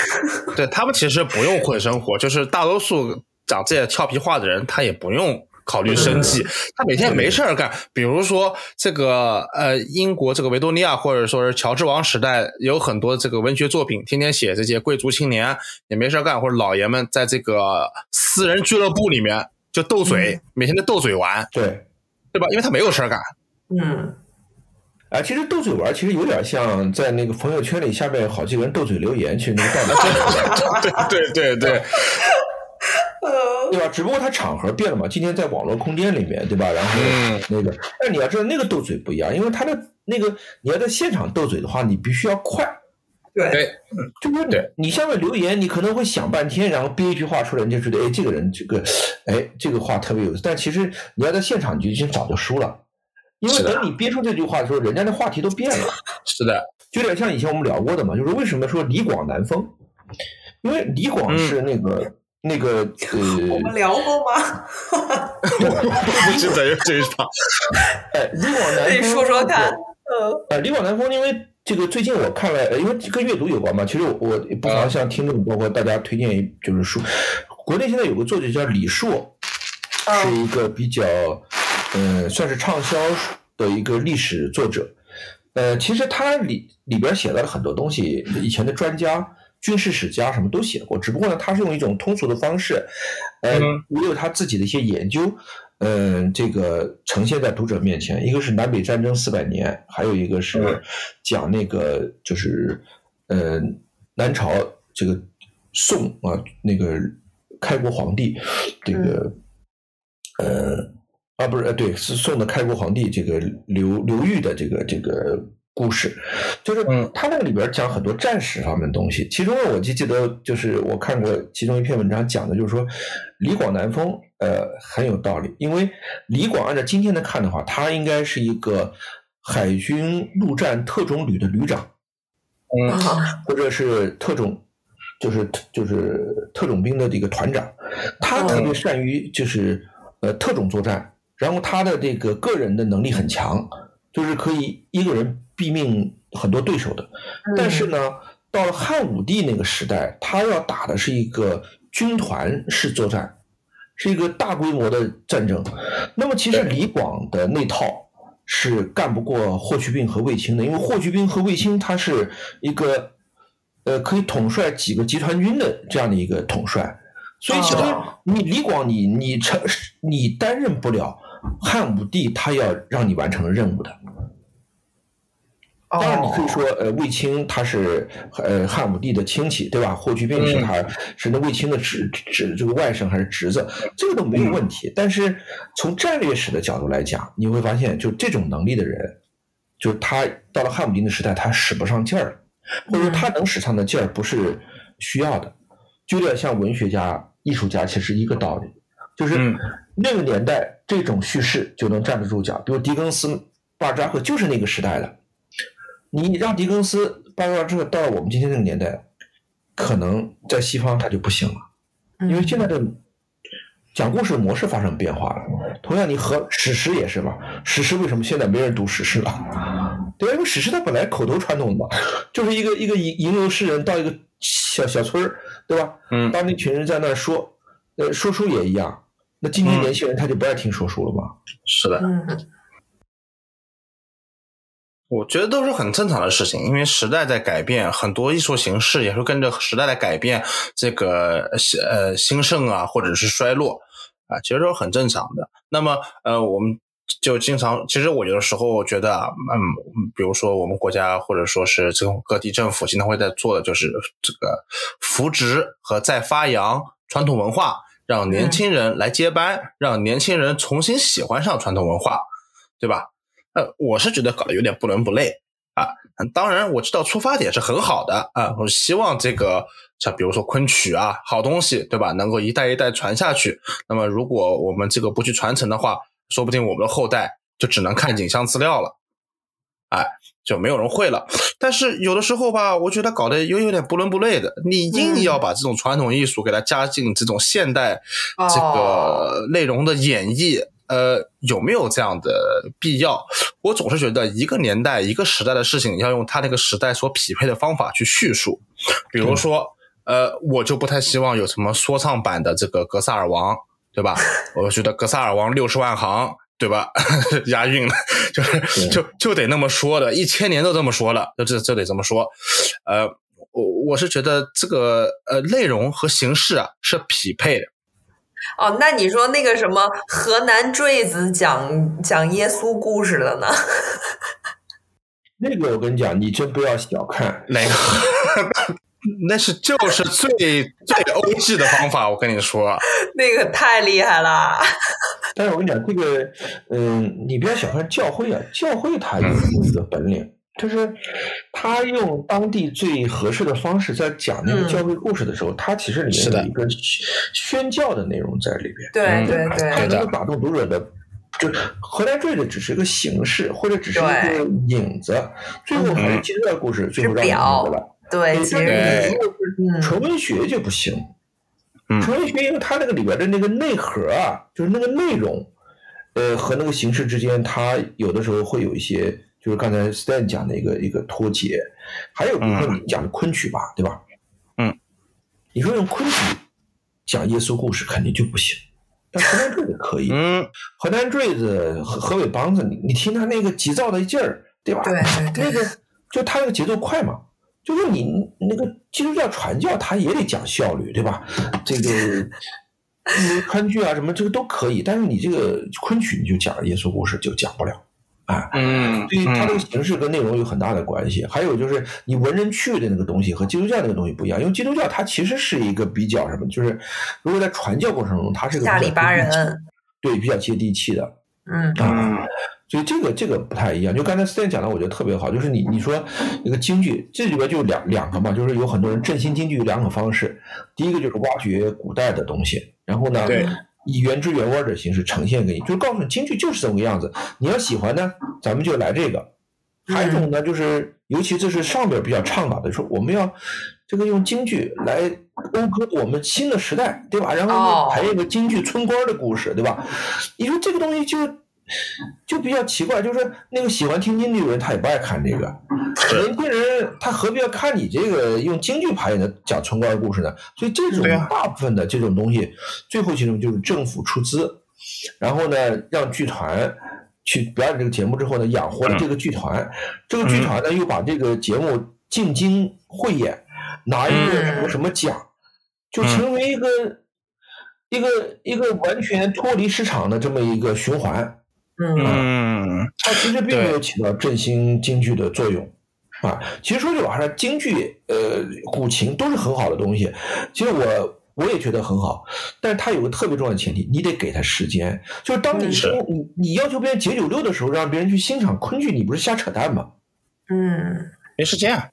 对他们其实不用混生活，就是大多数讲这些俏皮话的人，他也不用考虑生计，他每天没事儿干。比如说这个呃，英国这个维多利亚或者说是乔治王时代，有很多这个文学作品，天天写这些贵族青年也没事儿干，或者老爷们在这个私人俱乐部里面就斗嘴，每天都斗嘴玩，对对吧？因为他没有事儿干，嗯。啊，其实斗嘴玩其实有点像在那个朋友圈里下面好几个人斗嘴留言，其实那个道理。对对对对，对吧？只不过他场合变了嘛。今天在网络空间里面，对吧？然后那个，但你要知道那个斗嘴不一样，因为他的那个你要在现场斗嘴的话，你必须要快。对，就不对。你下面留言，你可能会想半天，然后憋一句话出来，你就觉得哎，这个人这个，哎，这个话特别有意思。但其实你要在现场，你就已经早就输了。因为等你憋出这句话的时候，人家的话题都变了。是的，就有点像以前我们聊过的嘛，就是为什么说李广难封？因为李广是那个那个呃，我们聊过吗？不记得有这一场。哎，李广难封，说说看。呃，哎，李广难封，因为这个最近我看了，因为跟阅读有关嘛。其实我不妨向听众包括大家推荐一就是书。国内现在有个作者叫李硕，是一个比较。嗯，算是畅销的一个历史作者。呃，其实他里里边写到了很多东西，以前的专家、军事史家什么都写过。只不过呢，他是用一种通俗的方式，呃，也有他自己的一些研究，嗯，这个呈现在读者面前。一个是南北战争四百年，还有一个是讲那个就是呃南朝这个宋啊那个开国皇帝这个呃。啊，不是，对，是宋的开国皇帝这个刘刘裕的这个这个故事，就是他那个里边讲很多战史方面的东西。其中呢，我就记得，就是我看过其中一篇文章讲的，就是说李广南风，呃，很有道理。因为李广按照今天的看的话，他应该是一个海军陆战特种旅的旅长，嗯，或者是特种，就是就是特种兵的这个团长，他特别善于就是呃特种作战。然后他的这个个人的能力很强，就是可以一个人毙命很多对手的。但是呢，到了汉武帝那个时代，他要打的是一个军团式作战，是一个大规模的战争。那么其实李广的那套是干不过霍去病和卫青的，因为霍去病和卫青他是一个呃可以统帅几个集团军的这样的一个统帅，所以其实你李广你你成你担任不了。汉武帝他要让你完成任务的，当然你可以说，呃，卫青他是呃汉武帝的亲戚，对吧？霍去病是他是那卫青的侄侄这个外甥还是侄子，这个都没有问题。但是从战略史的角度来讲，你会发现，就这种能力的人，就是他到了汉武帝的时代，他使不上劲儿，或者说他能使上的劲儿不是需要的。就有点像文学家、艺术家，其实一个道理，就是那个年代这种叙事就能站得住脚。比如狄更斯、巴尔扎克就是那个时代的，你让狄更斯、巴尔扎克到了我们今天这个年代，可能在西方他就不行了，因为现在的讲故事模式发生变化了。同样，你和史诗也是吧？史诗为什么现在没人读史诗了？对，因为史诗它本来口头传统的嘛，就是一个一个吟吟游诗人到一个。小小村儿，对吧？嗯，当那群人在那说，呃，说书也一样。那今天年轻人他就不爱听说书了吗？是的。嗯，我觉得都是很正常的事情，因为时代在改变，很多艺术形式也会跟着时代的改变，这个呃兴盛啊，或者是衰落啊，其实都是很正常的。那么，呃，我们。就经常，其实我有的时候觉得啊，嗯，比如说我们国家或者说是这种各地政府经常会在做的，就是这个扶植和再发扬传统文化，让年轻人来接班，让年轻人重新喜欢上传统文化，对吧？呃，我是觉得搞得有点不伦不类啊。当然我知道出发点是很好的啊，我希望这个像比如说昆曲啊，好东西，对吧？能够一代一代传下去。那么如果我们这个不去传承的话，说不定我们的后代就只能看影像资料了，哎，就没有人会了。但是有的时候吧，我觉得搞得又有点不伦不类的。你硬要把这种传统艺术给它加进这种现代这个内容的演绎，呃，有没有这样的必要？我总是觉得一个年代、一个时代的事情，要用它那个时代所匹配的方法去叙述。比如说，呃，我就不太希望有什么说唱版的这个《格萨尔王》。对吧？我觉得《格萨尔王》六十万行，对吧？押韵 了，就是就就得那么说的，一千年都这么说了，就这就得这么说。呃，我我是觉得这个呃内容和形式啊是匹配的。哦，那你说那个什么河南坠子讲讲耶稣故事的呢？那个我跟你讲，你真不要小看哪个。那是就是最最欧 G 的方法，我跟你说，那个太厉害了。但是我跟你讲，这个，嗯，你不要小看教会啊，教会它有一个本领，就是他用当地最合适的方式在讲那个教会故事的时候，他其实里面有一个宣教的内容在里边。对对对，他能够打动读者的，就河南坠的只是一个形式，或者只是一个影子，最后还是基督教故事，最后让你明白了。对，其实纯文学就不行。纯文学因为它那个里边的那个内核啊，就是那个内容，呃，和那个形式之间，它有的时候会有一些，就是刚才 Stan 讲的一个一个脱节。还有比如说你讲的昆曲吧，对吧？嗯。你说用昆曲讲耶稣故事肯定就不行，但河南坠子可以。嗯。河南坠子河河北梆子，你你听他那个急躁的劲儿，对吧？对对对。那个就他那个节奏快嘛。就是你那个基督教传教，他也得讲效率，对吧？这个 川剧啊什么这个都可以，但是你这个昆曲你就讲耶稣故事就讲不了，啊，嗯，所以它这个形式跟内容有很大的关系。还有就是你文人趣的那个东西和基督教那个东西不一样，因为基督教它其实是一个比较什么，就是如果在传教过程中，它是个下里巴人，对，比较接地气的，嗯啊。所以这个这个不太一样，就刚才思燕讲的，我觉得特别好。就是你你说一个京剧，这里边就两两个嘛，就是有很多人振兴京剧有两种方式。第一个就是挖掘古代的东西，然后呢，以原汁原味的形式呈现给你，就是告诉你京剧就是这么个样子。你要喜欢呢，咱们就来这个。还有一种呢，就是尤其这是上边比较倡导的，说我们要这个用京剧来讴歌我们新的时代，对吧？然后还有一个京剧村官的故事，对吧？你说这个东西就。就比较奇怪，就是那个喜欢听京剧的人，他也不爱看这个。年轻人他何必要看你这个用京剧排演的讲村官故事呢？所以这种大部分的这种东西，最后其实就是政府出资，然后呢让剧团去表演这个节目之后呢，养活了这个剧团。这个剧团呢又把这个节目进京汇演，拿一个什么什么奖，就成为一个一个一个完全脱离市场的这么一个循环。嗯，它其实并没有起到振兴京剧的作用啊。其实说句老实话，京剧、呃，古琴都是很好的东西。其实我我也觉得很好，但是它有个特别重要的前提，你得给它时间。就是当你说你你要求别人解九六的时候，让别人去欣赏昆剧，你不是瞎扯淡吗？嗯，没时间。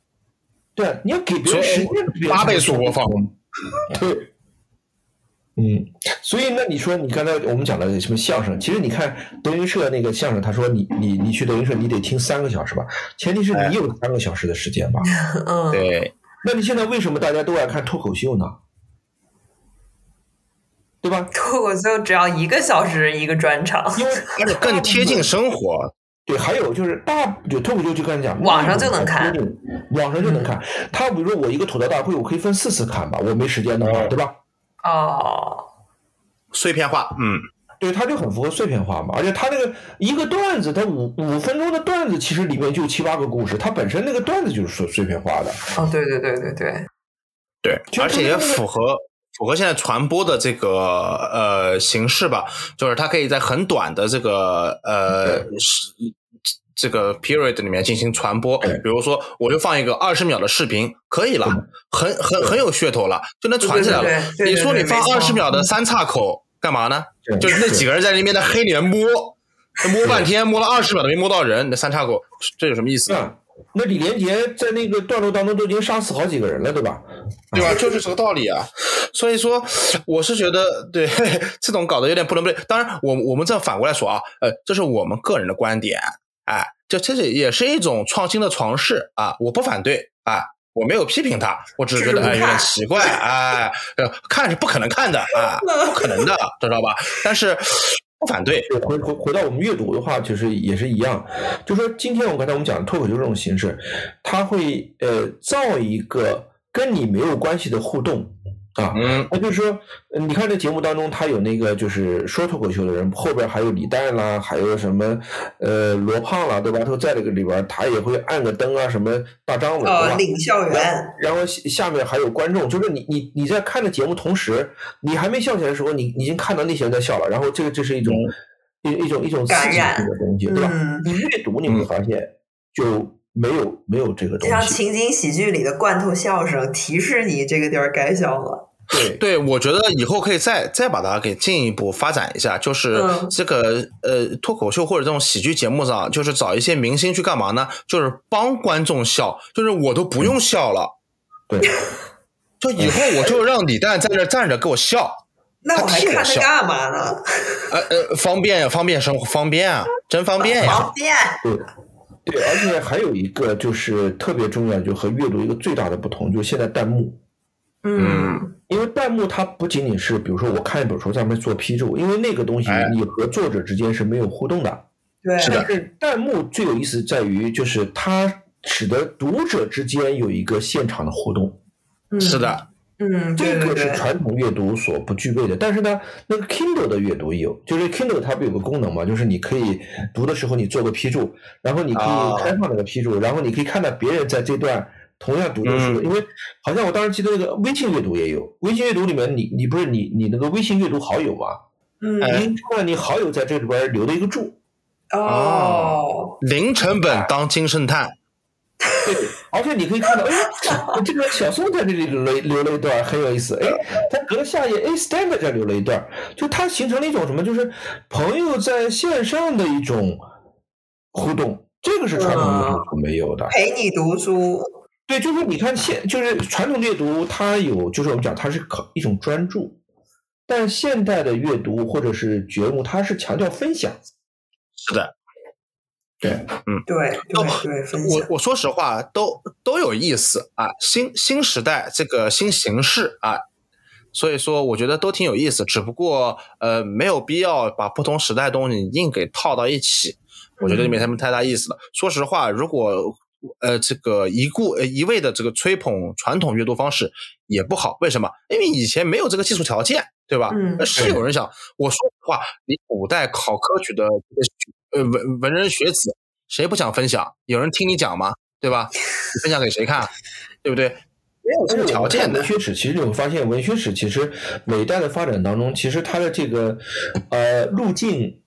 对，你要给别人时间，八倍速播放。对。嗯，所以那你说，你刚才我们讲的什么相声？其实你看德云社那个相声，他说你你你去德云社，你得听三个小时吧？前提是你有三个小时的时间吧？嗯，对。那你现在为什么大家都爱看脱口秀呢？对吧？脱口秀只要一个小时一个专场，因为而且更贴近生活。对，还有就是大就脱口秀就刚才讲，网上就能看，网上就能看。他比如说我一个吐槽大会，我可以分四次看吧，我没时间的话，对吧？哦，碎片化，嗯，对，他就很符合碎片化嘛，而且他那个一个段子，他五五分钟的段子，其实里面就七八个故事，它本身那个段子就是碎碎片化的。哦，对对对对对，对，而且也符合符合现在传播的这个呃形式吧，就是它可以在很短的这个呃时。这个 period 里面进行传播，比如说我就放一个二十秒的视频，可以了，很很很有噱头了，就能传起来了。你说你放二十秒的三岔口干嘛呢？就是那几个人在那边的黑里面摸，摸半天，摸了二十秒都没摸到人，那三岔口这有什么意思？那李连杰在那个段落当中都已经杀死好几个人了，对吧？对吧？就是这个道理啊。所以说，我是觉得对 这种搞得有点不伦不类。当然，我我们这反过来说啊，呃，这是我们个人的观点。哎，这其实也是一种创新的尝试啊！我不反对啊，我没有批评他，我只是觉得哎有点奇怪哎，看是不可能看的啊，不可能的，知道吧？但是不反对。回回回到我们阅读的话，其实也是一样，就说今天我刚才我们讲的脱口秀这种形式，它会呃造一个跟你没有关系的互动。啊，那就是说，你看这节目当中，他有那个就是说脱口秀的人，后边还有李诞啦，还有什么呃罗胖啦，对吧？都在这个里边，他也会按个灯啊，什么大张伟啊，领笑员，然后下面还有观众，就是你你你在看着节目同时，你还没笑起来的时候，你已经看到那些人在笑了，然后这个这是一种一一种一种刺激性的东西，对吧？你阅读你会发现就没有没有这个东西，像情景喜剧里的罐头笑声，提示你这个地儿该笑了。对 对，我觉得以后可以再再把它给进一步发展一下，就是这个呃脱口秀或者这种喜剧节目上，就是找一些明星去干嘛呢？就是帮观众笑，就是我都不用笑了。对，就以后我就让李诞在这站着给我笑。那我还看他干嘛呢？呃呃，方便呀，方便生活，方便啊，真方便呀。方便。对对，而且还有一个就是特别重要，就和阅读一个最大的不同，就是现在弹幕。嗯。因为弹幕它不仅仅是，比如说我看一本书在上面做批注，因为那个东西你和作者之间是没有互动的。对。但是弹幕最有意思在于，就是它使得读者之间有一个现场的互动。是的。嗯，这个是传统阅读所不具备的。但是呢，那个 Kindle 的阅读有，就是 Kindle 它不有个功能嘛，就是你可以读的时候你做个批注，然后你可以开放那个批注，然后你可以看到别人在这段。同样读的书，因为好像我当时记得那个微信阅读也有，微信阅读里面你你不是你你那个微信阅读好友吗？嗯，您看到你好友在这里边留了一个注，哦，零成本当金圣叹，对，而且你可以看到，哎，这个小宋在这里留了留了一段很有意思，哎，他隔了下页，哎，Stan 在这留了一段，就它形成了一种什么，就是朋友在线上的一种互动，这个是传统阅读没有的，陪你读书。对，就是你看现就是传统阅读，它有就是我们讲它是考一种专注，但现代的阅读或者是觉悟，它是强调分享。是的，对，嗯，对，对对，我我说实话，都都有意思啊，新新时代这个新形式啊，所以说我觉得都挺有意思，只不过呃没有必要把不同时代东西硬给套到一起，我觉得没什么太大意思了。说实话，如果呃，这个一顾呃一味的这个吹捧传统阅读方式也不好，为什么？因为以前没有这个技术条件，对吧？嗯，是有人想，我说实话，你古代考科举的呃文文人学子，谁不想分享？有人听你讲吗？对吧？你分享给谁看？对不对？没有这个条件的。文学史其实你会发现，文学史其实每代的发展当中，其实它的这个呃路径。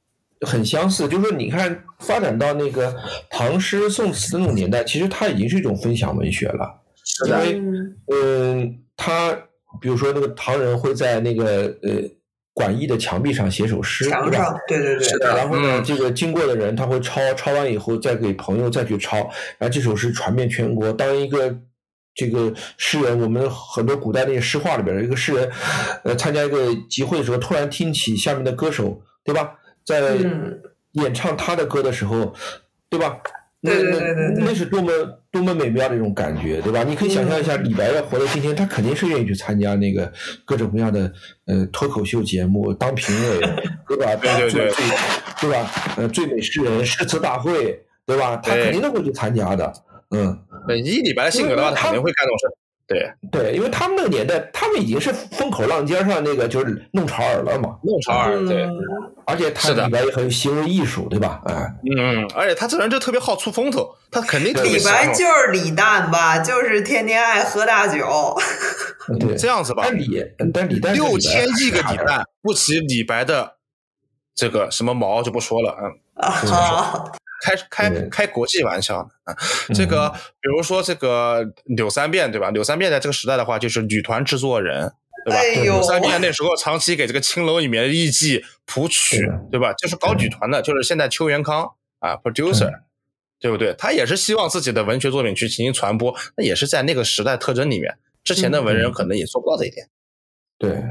很相似，就是说，你看发展到那个唐诗宋词那种年代，其实它已经是一种分享文学了。因为，嗯，他比如说那个唐人会在那个呃馆驿的墙壁上写首诗，墙上，对对对。是的然后呢，这个经过的人他会抄，抄完以后再给朋友再去抄，然后这首诗传遍全国。当一个这个诗人，我们很多古代那些诗画里边，一个诗人，呃，参加一个集会的时候，突然听起下面的歌手，对吧，在演唱他的歌的时候，对吧？那那那是多么多么美妙的一种感觉，对吧？你可以想象一下，李白要活到今天，他肯定是愿意去参加那个各种各样的呃脱口秀节目，当评委，对吧？对对对，对吧？呃，最美诗人诗词大会，对吧？他肯定都会去参加的。嗯，以李白的性格的话，他肯定会干这种事。对对，因为他们那个年代，他们已经是风口浪尖上那个就是弄潮儿了嘛，弄潮儿。对，而且他李白也很有行为艺术，对吧？哎，嗯，而且他这人就特别好出风头，他肯定李白就是李诞吧，就是天天爱喝大酒。对，这样子吧。但李但李诞六千亿个李诞不及李白的这个什么毛就不说了，嗯。啊。开开开国际玩笑呢啊！这个比如说这个柳三变对吧？柳三变在这个时代的话，就是女团制作人对吧？柳三变那时候长期给这个青楼里面的艺妓谱曲对吧？就是搞女团的，就是现在邱元康啊，producer，对不对？他也是希望自己的文学作品去进行传播，那也是在那个时代特征里面，之前的文人可能也做不到这一点。对。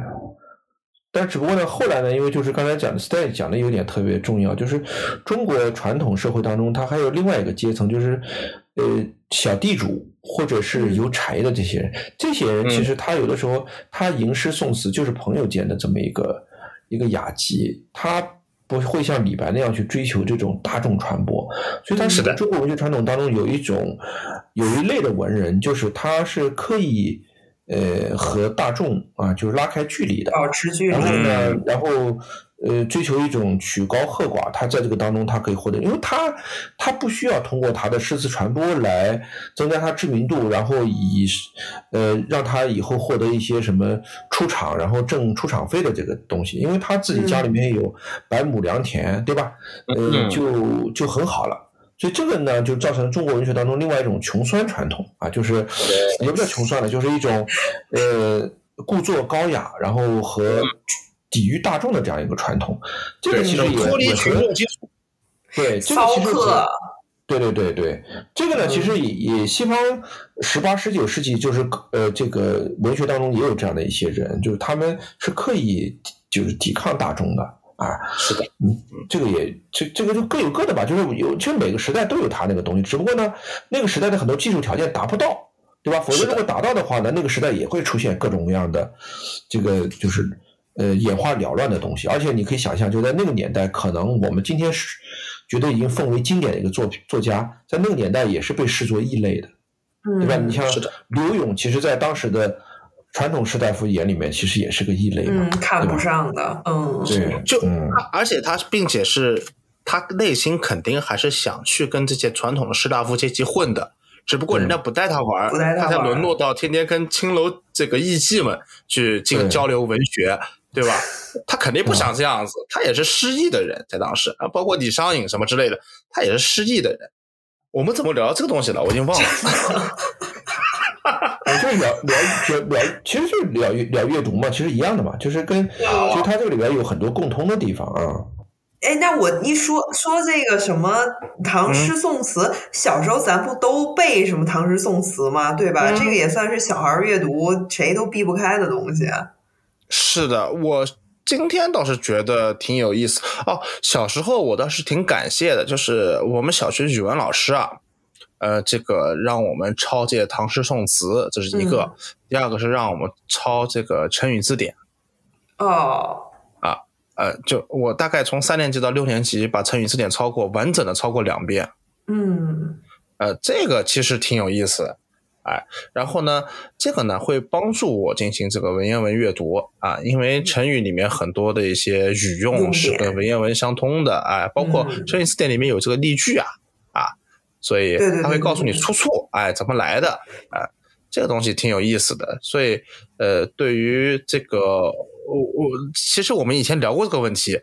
但只不过呢，后来呢，因为就是刚才讲的 style 讲的有点特别重要，就是中国传统社会当中，它还有另外一个阶层，就是呃小地主或者是有产业的这些人。这些人其实他有的时候他吟诗宋词就是朋友间的这么一个一个雅集，他不会像李白那样去追求这种大众传播。所以，他使得中国文学传统当中有一种有一类的文人，就是他是刻意。呃，和大众啊，就是拉开距离的，保持距离。然后呢，然后呃，追求一种曲高和寡，他在这个当中，他可以获得，因为他他不需要通过他的诗词传播来增加他知名度，然后以呃让他以后获得一些什么出场，然后挣出场费的这个东西，因为他自己家里面有百亩良田，对吧？呃，就就很好了。所以这个呢，就造成中国文学当中另外一种穷酸传统啊，就是也不叫穷酸了，就是一种呃故作高雅，然后和抵御大众的这样一个传统。这个其实也脱离群众基础。对，这个其实对对对对，这个呢，其实也也西方十八十九世纪就是呃这个文学当中也有这样的一些人，就是他们是刻意就是抵抗大众的。啊，是的，嗯，这个也这这个就各有各的吧，就是有，其实每个时代都有它那个东西，只不过呢，那个时代的很多技术条件达不到，对吧？否则如果达到的话呢，那个时代也会出现各种各样的这个就是呃眼花缭乱的东西。而且你可以想象，就在那个年代，可能我们今天是觉得已经奉为经典的一个作品作家，在那个年代也是被视作异类的，对吧？你像刘勇，其实在当时的。传统士大夫眼里面其实也是个异类嘛，看不上的，嗯，对，就而且他并且是他内心肯定还是想去跟这些传统的士大夫阶级混的，只不过人家不带他玩，他才沦落到天天跟青楼这个艺妓们去进行交流文学，对吧？他肯定不想这样子，他也是失意的人，在当时啊，包括李商隐什么之类的，他也是失意的人。我们怎么聊到这个东西了？我已经忘了。就是聊聊聊，其实就是聊聊阅读嘛，其实一样的嘛，就是跟其实它这个里边有很多共通的地方啊。哎，那我一说说这个什么唐诗宋词，小时候咱不都背什么唐诗宋词吗？对吧？这个也算是小孩阅读谁都避不开的东西。是的，我今天倒是觉得挺有意思哦。小时候我倒是挺感谢的，就是我们小学语文老师啊。呃，这个让我们抄这些唐诗宋词，这是一个；第二个是让我们抄这个成语字典。哦，啊，呃，就我大概从三年级到六年级，把成语字典抄过，完整的抄过两遍。嗯，呃，这个其实挺有意思的，哎，然后呢，这个呢会帮助我进行这个文言文阅读啊，因为成语里面很多的一些语用是跟文言文相通的，哎，包括成语字典里面有这个例句啊。所以他会告诉你出处，哎，怎么来的？哎，这个东西挺有意思的。所以，呃，对于这个，我我其实我们以前聊过这个问题，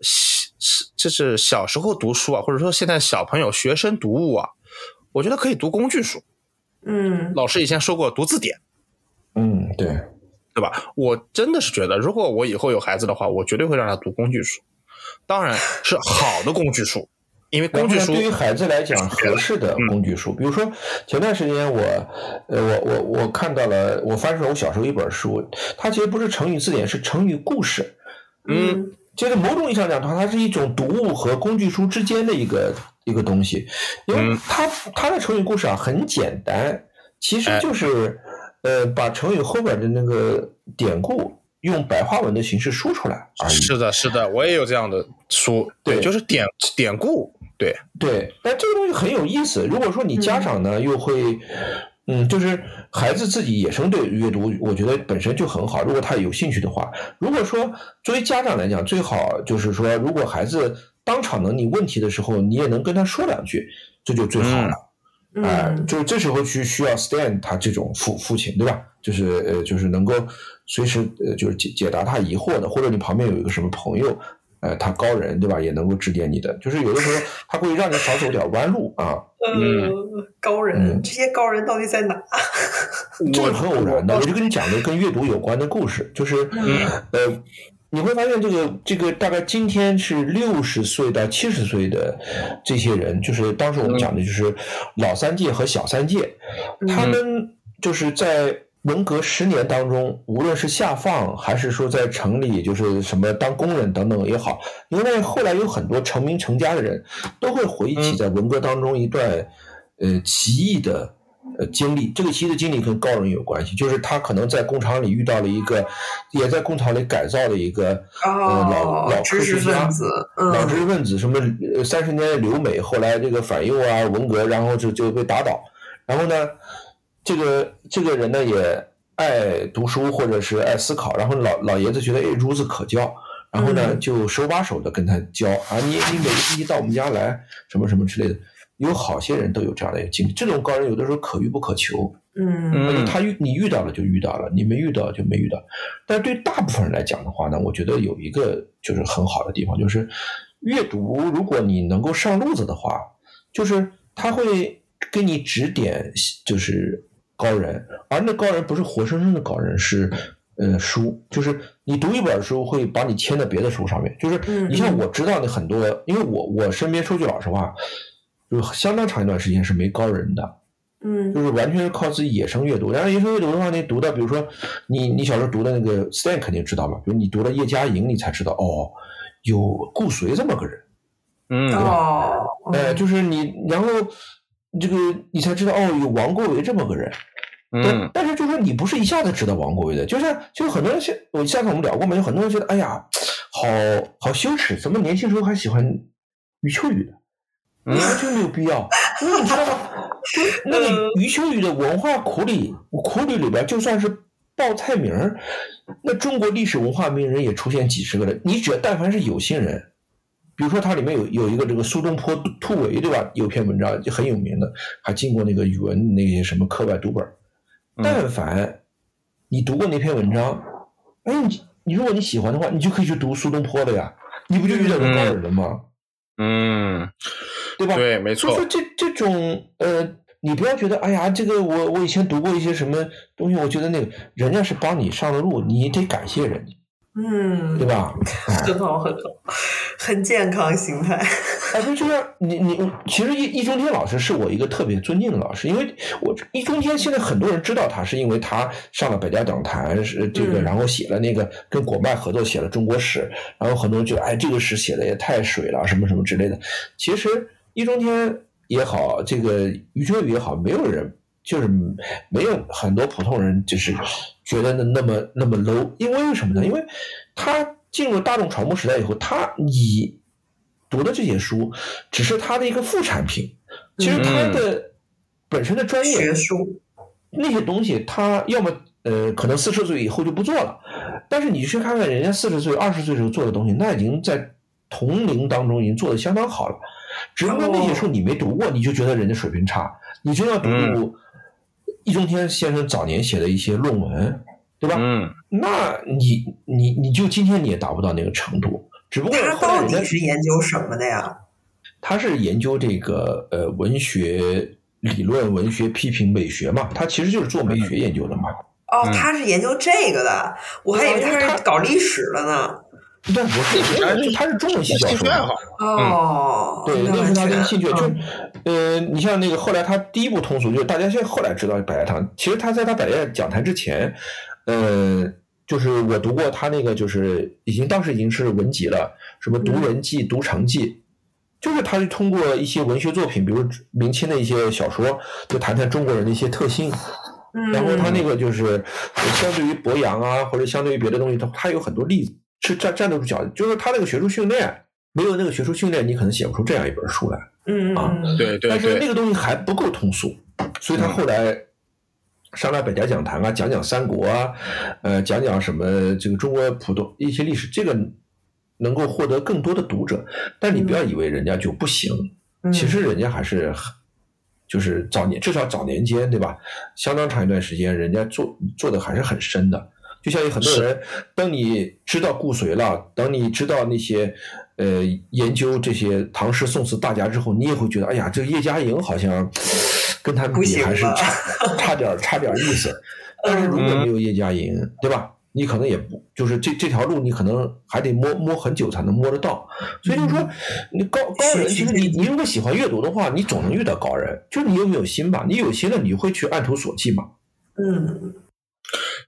是就是小时候读书啊，或者说现在小朋友学生读物啊，我觉得可以读工具书。嗯，老师以前说过读字典。嗯，对，对吧？我真的是觉得，如果我以后有孩子的话，我绝对会让他读工具书，当然是好的工具书。因为工具书对于孩子来讲合适的工具书，比如说前段时间我，呃，我我我看到了，我翻出了我小时候一本书，它其实不是成语字典，是成语故事。嗯，就是某种意义上讲的话，它是一种读物和工具书之间的一个一个东西，因为它它的成语故事啊很简单，其实就是呃把成语后边的那个典故。用白话文的形式说出来而已。是的，是的，我也有这样的书，对，就是典典故，对对。但这个东西很有意思。如果说你家长呢又会，嗯，就是孩子自己野生对阅读，我觉得本身就很好。如果他有兴趣的话，如果说作为家长来讲，最好就是说，如果孩子当场能你问题的时候，你也能跟他说两句，这就最好了。哎，就是这时候去需要 stand 他这种父父亲，对吧？就是呃，就是能够。随时呃，就是解解答他疑惑的，或者你旁边有一个什么朋友，呃，他高人对吧，也能够指点你的。就是有的时候他会让你少走点弯路啊。嗯，高人，这些高人到底在哪？这个很偶然的，我就跟你讲个跟阅读有关的故事，就是呃，你会发现这个这个大概今天是六十岁到七十岁的这些人，就是当时我们讲的就是老三届和小三届，他们就是在。文革十年当中，无论是下放还是说在城里，就是什么当工人等等也好，因为后来有很多成名成家的人，都会回忆起在文革当中一段呃奇异的呃经历。这个奇异的经历跟高人有关系，就是他可能在工厂里遇到了一个，也在工厂里改造的一个呃老老科学家，老知识分子，什么三十年的留美，后来这个反右啊文革，然后就就被打倒，然后呢？这个这个人呢也爱读书或者是爱思考，然后老老爷子觉得哎孺子可教，然后呢就手把手的跟他教啊，你你每个星期到我们家来什么什么之类的，有好些人都有这样的一个经历。这种高人有的时候可遇不可求，嗯，他遇你遇到了就遇到了，你没遇到就没遇到。但对大部分人来讲的话呢，我觉得有一个就是很好的地方，就是阅读，如果你能够上路子的话，就是他会给你指点，就是。高人，而那高人不是活生生的高人，是呃书，就是你读一本书会把你牵在别的书上面。就是你像我知道的很多，因为我我身边说句老实话，就相当长一段时间是没高人的，嗯，就是完全是靠自己野生阅读。然后野生阅读的话，你读到比如说你你小时候读的那个 Stan 肯定知道吧，比如你读了叶嘉莹，你才知道哦，有顾随这么个人，嗯，哦，哎，就是你然后这个你才知道哦，有王国维这么个人。嗯，但是就说你不是一下子知道王国维的，就像就很多人，我下次我们聊过嘛，有很多人觉得，哎呀，好好羞耻，怎么年轻时候还喜欢余秋雨的？完全没有必要，因为你知道吗？就那个余秋雨的文化苦里苦里里边，就算是报菜名儿，那中国历史文化名人也出现几十个人。你只要但凡是有心人，比如说它里面有有一个这个苏东坡突围，对吧？有篇文章就很有名的，还进过那个语文那些什么课外读本。但凡你读过那篇文章，哎，你你如果你喜欢的话，你就可以去读苏东坡的呀，你不就遇到个高人了吗？嗯，对吧？对，没错。就说这这种呃，你不要觉得，哎呀，这个我我以前读过一些什么东西，我觉得那个人家是帮你上了路，你得感谢人家。嗯，对吧？很好，很好，很健康心态。哎，就就是你你，其实易易中天老师是我一个特别尊敬的老师，因为我易中天现在很多人知道他，是因为他上了百家讲坛，是这个，然后写了那个跟果麦合作写了中国史，然后很多人觉得，哎，这个史写的也太水了，什么什么之类的。其实易中天也好，这个余秋雨也好，没有人。就是没有很多普通人就是觉得那那么那么 low，因为什么呢？因为他进入大众传播时代以后，他你读的这些书只是他的一个副产品，其实他的本身的专业学术。那些东西，他要么呃可能四十岁以后就不做了，但是你去看看人家四十岁、二十岁时候做的东西，那已经在同龄当中已经做的相当好了，只不过那些书你没读过，你就觉得人家水平差，你就要读。易中天先生早年写的一些论文，对吧？嗯，那你你你就今天你也达不到那个程度，只不过他到底是研究什么的呀？他是研究这个呃文学理论、文学批评、美学嘛，他其实就是做美学研究的嘛。哦，他是研究这个的，我还以为他是搞历史的呢。但不是，他是中文系教授。哦，对，那是他的兴趣。就，呃，你像那个后来他第一部通俗，就是大家现在后来知道百家堂。其实他在他百家讲坛之前，呃，就是我读过他那个，就是已经当时已经是文集了，什么《读人记》《读成记》，就是他是通过一些文学作品，比如明清的一些小说，就谈谈中国人的一些特性。然后他那个就是相对于博洋啊，或者相对于别的东西，他他有很多例子是站站得住脚，就是他那个学术训练，没有那个学术训练，你可能写不出这样一本书来。嗯啊，对对。但是那个东西还不够通俗，所以他后来上来百家讲坛啊，讲讲三国啊，呃，讲讲什么这个中国普通一些历史，这个能够获得更多的读者。但你不要以为人家就不行，其实人家还是很。就是早年，至少早年间，对吧？相当长一段时间，人家做做的还是很深的。就像有很多人，当你知道顾随了，等你知道那些呃研究这些唐诗宋词大家之后，你也会觉得，哎呀，这个叶嘉莹好像跟他比还是差 差点差点意思。但是如果没有叶嘉莹，对吧？你可能也不就是这这条路，你可能还得摸摸很久才能摸得到。所以就是说，你高高人，其实你你如果喜欢阅读的话，你总能遇到高人。就是你有没有心吧？你有心了，你会去按图索骥嘛？嗯，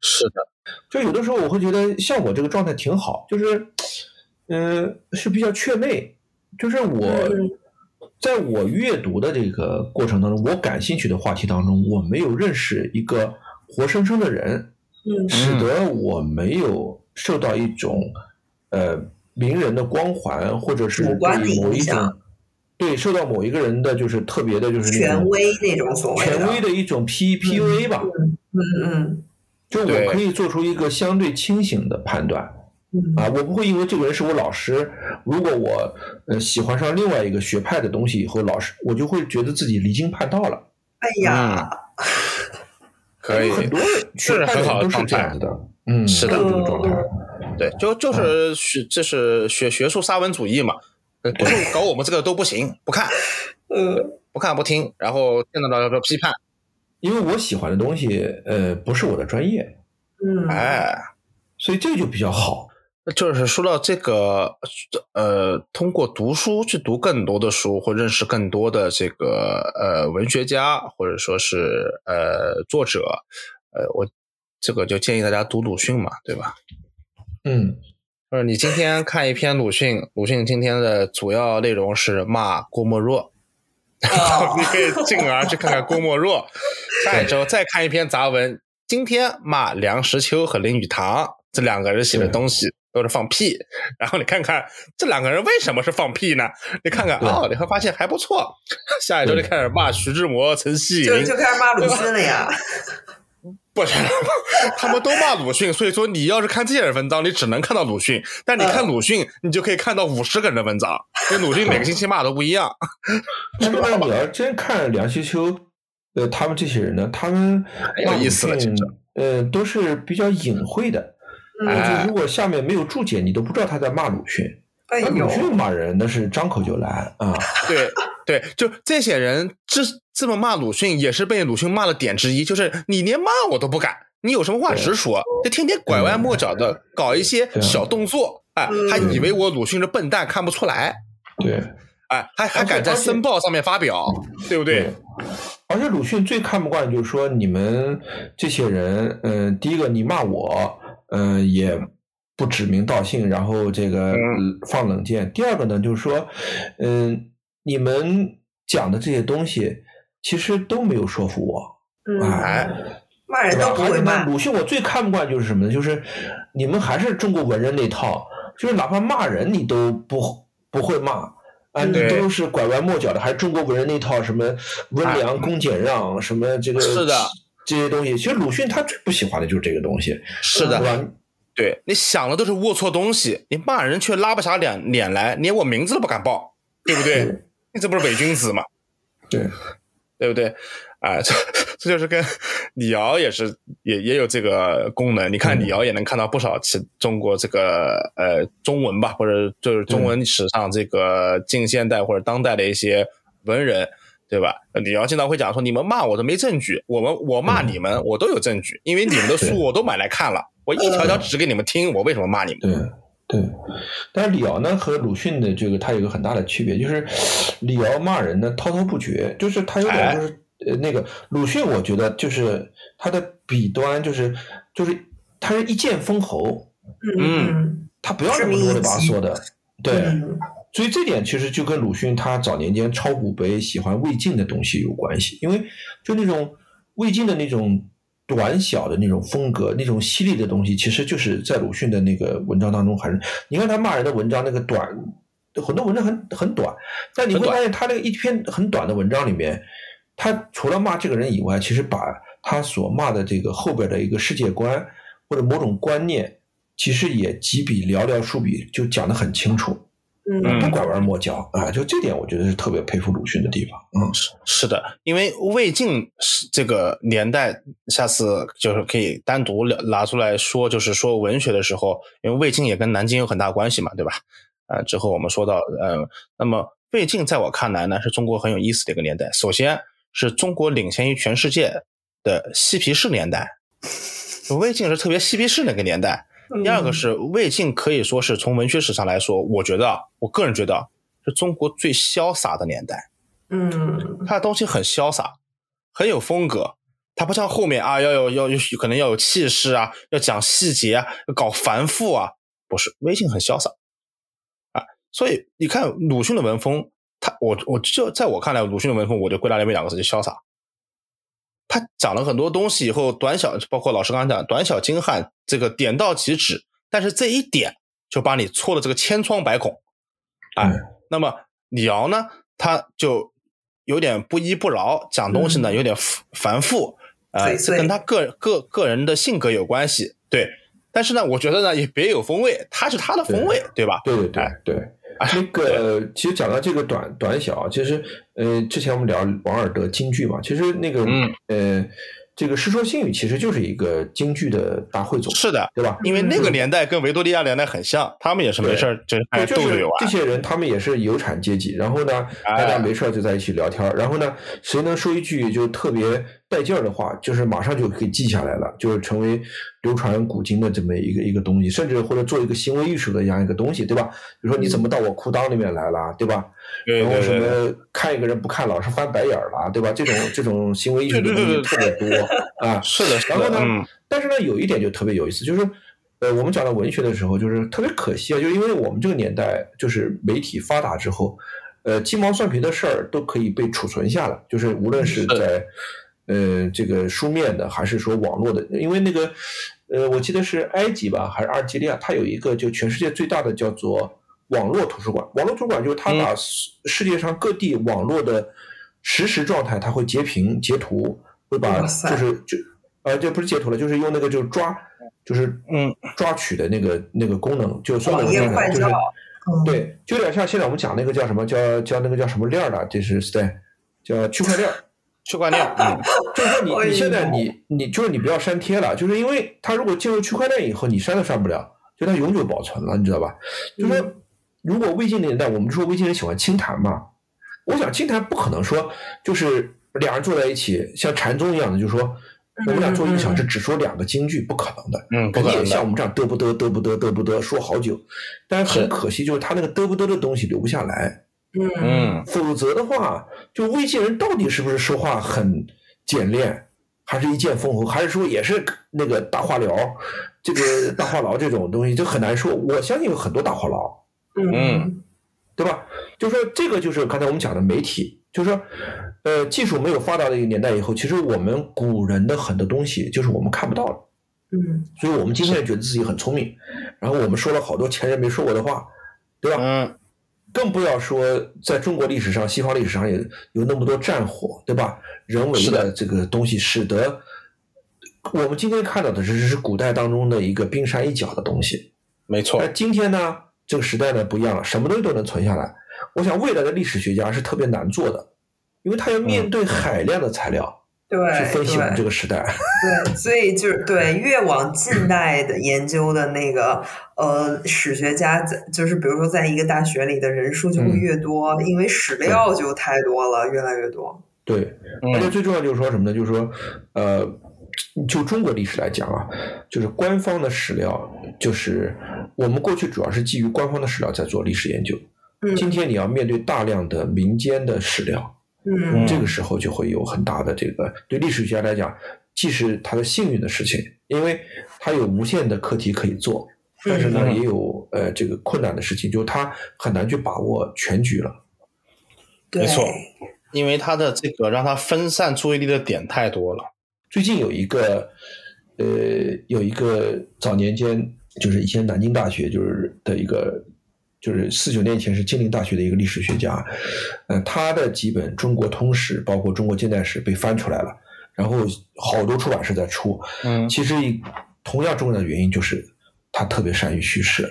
是的。就有的时候我会觉得，像我这个状态挺好，就是，嗯，是比较雀妹。就是我在我阅读的这个过程当中，我感兴趣的话题当中，我没有认识一个活生生的人。使得我没有受到一种呃名人的光环，或者是对某一种对受到某一个人的就是特别的，就是权威那种所谓权威的一种 P P U A 吧。嗯嗯，就我可以做出一个相对清醒的判断啊，我不会因为这个人是我老师，如果我呃喜欢上另外一个学派的东西以后，老师我就会觉得自己离经叛道了。哎呀。可以，很多是很好的状态的，嗯，是的，这个状态，对，就就是学，这是学学术沙文主义嘛，不是搞我们这个都不行，不看，呃，不看不听，然后见到了说批判，因为我喜欢的东西，呃，不是我的专业，嗯，哎，所以这就比较好。就是说到这个，呃，通过读书去读更多的书，或认识更多的这个呃文学家，或者说是呃作者，呃，我这个就建议大家读鲁迅嘛，对吧？嗯，就是你今天看一篇鲁迅，鲁迅今天的主要内容是骂郭沫若，你可以进而去看看郭沫若，下一周再看一篇杂文，今天骂梁实秋和林语堂这两个人写的东西。都是放屁，然后你看看这两个人为什么是放屁呢？你看看哦，你会发现还不错。下一周就开始骂徐志摩、陈希就就开始骂鲁迅了呀。不是，他们都骂鲁迅，所以说你要是看这些人文章，你只能看到鲁迅。但你看鲁迅，你就可以看到五十个人的文章，跟鲁迅每个星期骂都不一样。但是你要真看梁实秋，呃，他们这些人呢，他们有意思了，呃，都是比较隐晦的。就如果下面没有注解，你都不知道他在骂鲁迅。那鲁迅骂人那是张口就来啊！对对，就这些人这这么骂鲁迅，也是被鲁迅骂的点之一。就是你连骂我都不敢，你有什么话直说，就天天拐弯抹角的搞一些小动作，哎，还以为我鲁迅是笨蛋看不出来。对，哎，还还敢在《申报》上面发表，对不对？而且鲁迅最看不惯就是说你们这些人，嗯，第一个你骂我。嗯，也不指名道姓，然后这个放冷箭。第二个呢，就是说，嗯，你们讲的这些东西其实都没有说服我。哎，骂人都不会骂。鲁迅我最看不惯就是什么呢？就是你们还是中国文人那套，就是哪怕骂人你都不不会骂啊，你都是拐弯抹角的，还是中国文人那套什么温良恭俭让，什么这个是的。这些东西，其实鲁迅他最不喜欢的就是这个东西，是的，对，你想的都是龌龊东西，你骂人却拉不下脸脸来，连我名字都不敢报，对不对？你这不是伪君子吗？对，对不对？啊，这这就是跟李敖也是也也有这个功能。你看李敖也能看到不少其中国这个呃中文吧，或者就是中文史上这个近现代或者当代的一些文人。对吧？李敖经常会讲说：“你们骂我都没证据，我们我骂你们，我都有证据，因为你们的书我都买来看了，我一条条指给你们听，我为什么骂你们？”对。对，但是李敖呢和鲁迅的这个他有个很大的区别，就是李敖骂人呢滔滔不绝，就是他有点就是呃那个鲁迅，我觉得就是他的笔端就是就是他是一剑封喉，嗯，他不要那么啰里吧嗦的，对，嗯。所以这点其实就跟鲁迅他早年间抄古碑、喜欢魏晋的东西有关系，因为就那种魏晋的那种短小的那种风格、那种犀利的东西，其实就是在鲁迅的那个文章当中还是，你看他骂人的文章那个短，很多文章很很短，但你会发现他那个一篇很短的文章里面，他除了骂这个人以外，其实把他所骂的这个后边的一个世界观或者某种观念，其实也几笔寥寥数笔就讲得很清楚。嗯不拐弯抹角啊，就这点我觉得是特别佩服鲁迅的地方。嗯，是的，因为魏晋是这个年代，下次就是可以单独聊拿出来说，就是说文学的时候，因为魏晋也跟南京有很大关系嘛，对吧？呃，之后我们说到，呃，那么魏晋在我看来呢，是中国很有意思的一个年代。首先是中国领先于全世界的嬉皮士年代，魏晋是特别嬉皮士那个年代。第二个是魏晋，可以说是从文学史上来说，我觉得，我个人觉得是中国最潇洒的年代。嗯他的东西很潇洒，很有风格。他不像后面啊，要有要有可能要有气势啊，要讲细节啊，要搞繁复啊，不是，微信很潇洒啊。所以你看鲁迅的文风，他我我就在我看来，鲁迅的文风我就归纳为两个字，就潇洒。他讲了很多东西以后，短小，包括老师刚才讲短小精悍，这个点到即止，但是这一点就把你戳了这个千疮百孔，哎，嗯那么李敖呢，他就有点不依不饶，讲东西呢嗯有点繁繁复，呃，跟他个个个人的性格有关系，对。但是呢，我觉得呢也别有风味，他是他的风味，对吧？对对对哎对。那个，其实讲到这个短短小啊，其实呃，之前我们聊王尔德京剧嘛，其实那个、嗯。呃，这个《世说新语》其实就是一个京剧的大汇总，是的，对吧？因为那个年代跟维多利亚年代很像，他们也是没事儿就爱就是斗着玩。这些人，他们也是有产阶级，然后呢，哎大家没事儿就在一起聊天儿，然后呢，谁能说一句就特别带劲儿的话，就是马上就可以记下来了，就是成为流传古今的这么一个一个东西，甚至或者做一个行为艺术的这样一个东西，对吧？比如说你怎么到我裤裆里面来了，对吧？对然后什么看一个人不看，老是翻白眼儿了，对吧？这种这种行为艺术的东西特别多 啊。是的，然后呢，嗯，但是呢，有一点就特别有意思，就是呃，我们讲到文学的时候，就是特别可惜啊，就因为我们这个年代就是媒体发达之后，呃，鸡毛蒜皮的事儿都可以被储存下来，就是无论是在呃这个书面的，还是说网络的，因为那个呃，我记得是埃及吧，还是阿尔及利亚，它有一个就全世界最大的叫做网络图书馆。网络图书馆就是它嗯把世世界上各地网络的实时状态，它会截屏截图，会把就是就呃，这不是截图了，就是用那个就是抓，就是嗯抓取的那个那个功能，就算网页那个就是快照嗯对，就有点像现在我们讲那个叫什么叫叫那个叫什么链儿的，这是 Stan 叫区块链儿。区块链，嗯，就是说你 你现在你你就是你不要删贴了，就是因为它如果进入区块链以后，你删都删不了，就它永久保存了，你知道吧？就说如果魏晋年代，我们说魏晋人喜欢清谈嘛，我想清谈不可能说就是俩人坐在一起像禅宗一样的，就是说我们俩坐一个小时只说两个京剧，不可能的。嗯，定也可能的，像我们这样嘚不嘚嘚不嘚嘚不嘚说好久，但是很可惜，就是他那个嘚不嘚的东西留不下来。嗯嗯，否则的话，就魏晋人到底是不是说话很简练，还是一剑封喉，还是说也是那个大话聊，这个大话痨这种东西就很难说。我相信有很多大话痨，嗯对吧？就说这个就是刚才我们讲的媒体，就是说，呃，技术没有发达的一个年代以后，其实我们古人的很多东西就是我们看不到了。嗯所以我们今天觉得自己很聪明，然后我们说了好多前人没说过的话，对吧？嗯，更不要说在中国历史上、西方历史上也有那么多战火，对吧？人为的的这个东西，使得我们今天看到的只是古代当中的一个冰山一角的东西。没错那，今天呢，这个时代呢不一样了，什么东西都能存下来。我想未来的历史学家是特别难做的，因为他要面对海量的材料对去分析我们这个时代。对，所以就是对越往近代的研究的那个呃史学家在，就是比如说在一个大学里的人数就会嗯越多，因为史料就太多了，越来越多。对，而且嗯最重要就是说什么呢？就是说，呃，就中国历史来讲啊，就是官方的史料，就是我们过去主要是基于官方的史料在做历史研究。嗯今天你要面对大量的民间的史料，嗯这个时候就会有很大的这个对历史学家来讲，既是他的幸运的事情，因为他有无限的课题可以做，但是呢，嗯也有呃这个困难的事情，就是他很难去把握全局了。没错，因为他的这个让他分散注意力的点太多了。最近有一个呃有一个早年间就是以前南京大学就是的一个。就是四九年前是金陵大学的一个历史学家，呃，他的几本中国通史，包括中国近代史被翻出来了，然后好多出版社在出。嗯其实同样重要的原因就是他特别善于叙事，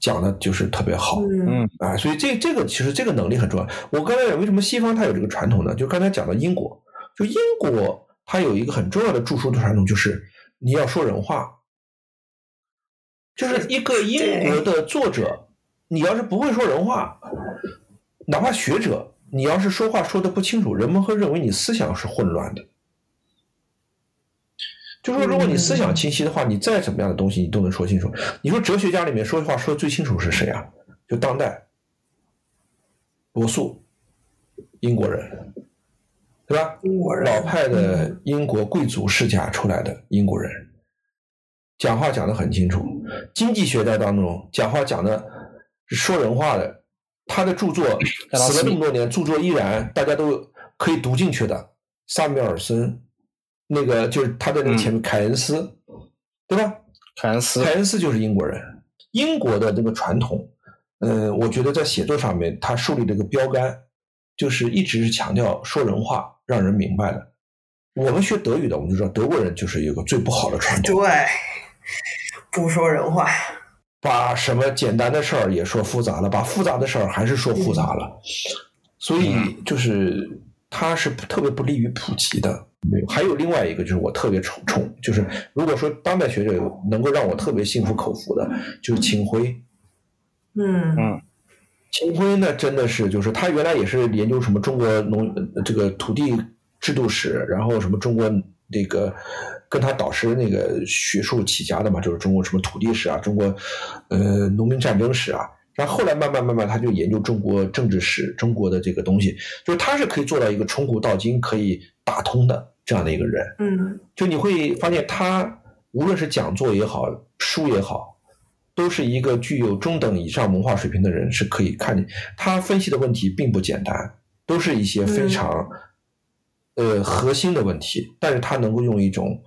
讲的就是特别好。嗯嗯啊，所以这这个其实这个能力很重要。我刚才讲为什么西方它有这个传统呢？就刚才讲到英国，就英国它有一个很重要的著书的传统，就是你要说人话，就是一个英国的作者，你要是不会说人话，哪怕学者，你要是说话说的不清楚，人们会认为你思想是混乱的。就说如果你思想清晰的话，你再怎么样的东西你都能说清楚。你说哲学家里面说话说的最清楚是谁啊？就当代罗素，英国人，对吧？英国人老派的英国贵族世家出来的英国人，讲话讲得很清楚。经济学在当中讲话讲的说人话的，他的著作死了这么多年，著作依然大家都可以读进去的。萨缪尔森，那个就是他的那个前面凯恩斯，对吧？凯恩斯凯恩斯就是英国人，英国的这个传统，嗯，我觉得在写作上面，他树立了一个标杆，就是一直是强调说人话，让人明白的。我们学德语的，我们就知道德国人就是一个最不好的传统，对，不说人话。把什么简单的事儿也说复杂了，把复杂的事儿还是说复杂了，所以就是它是特别不利于普及的。还有另外一个就是我特别宠宠，就是如果说当代学者能够让我特别心服口服的，就是秦晖。嗯嗯秦晖呢，真的是就是他原来也是研究什么中国农呃这个土地制度史，然后什么中国那个跟他导师那个学术起家的嘛，就是中国什么土地史啊，中国呃农民战争史啊。然后后来慢慢慢慢，他就研究中国政治史，中国的这个东西，就是他是可以做到一个从古到今可以打通的这样的一个人。嗯就你会发现，他无论是讲座也好，书也好，都是一个具有中等以上文化水平的人是可以看见。他分析的问题并不简单，都是一些非常、呃核心的问题，但是他能够用一种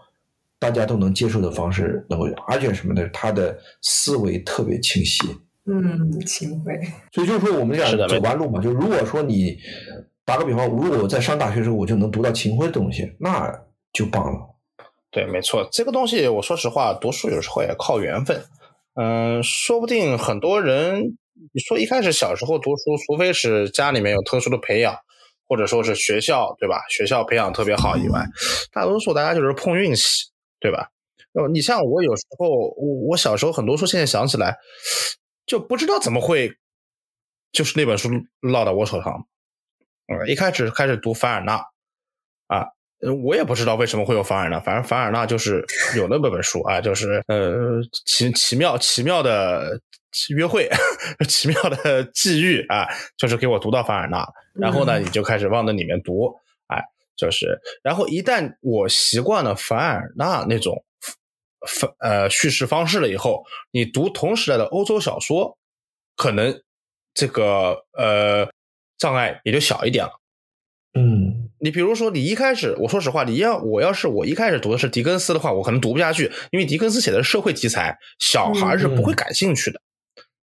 大家都能接受的方式，能够，而且什么呢？他的思维特别清晰。嗯，秦晖。所以就是说，我们讲的走弯路嘛。就如果说你打个比方，如果我在上大学的时候我就能读到秦晖的东西，那就棒了。对，没错，这个东西我说实话，读书有时候也靠缘分。嗯，说不定很多人，你说一开始小时候读书，除非是家里面有特殊的培养，或者说是学校，对吧？学校培养特别好以外，大多数大家就是碰运气，对吧？呃，你像我有时候，我我小时候很多书，现在想起来就不知道怎么会，就是那本书落到我手上。嗯，一开始开始读凡尔纳，啊，呃，我也不知道为什么会有凡尔纳，反正凡尔纳就是有那么本书啊，就是呃奇奇妙奇妙的约会，奇妙的际遇啊，就是给我读到凡尔纳，然后呢，嗯你就开始往那里面读，哎，就是，然后一旦我习惯了凡尔纳那种方呃叙事方式了以后，你读同时代的欧洲小说，可能这个呃障碍也就小一点了。嗯你比如说，你一开始，我说实话，你要我要是我一开始读的是狄更斯的话，我可能读不下去，因为狄更斯写的是社会题材，小孩是不会感兴趣的。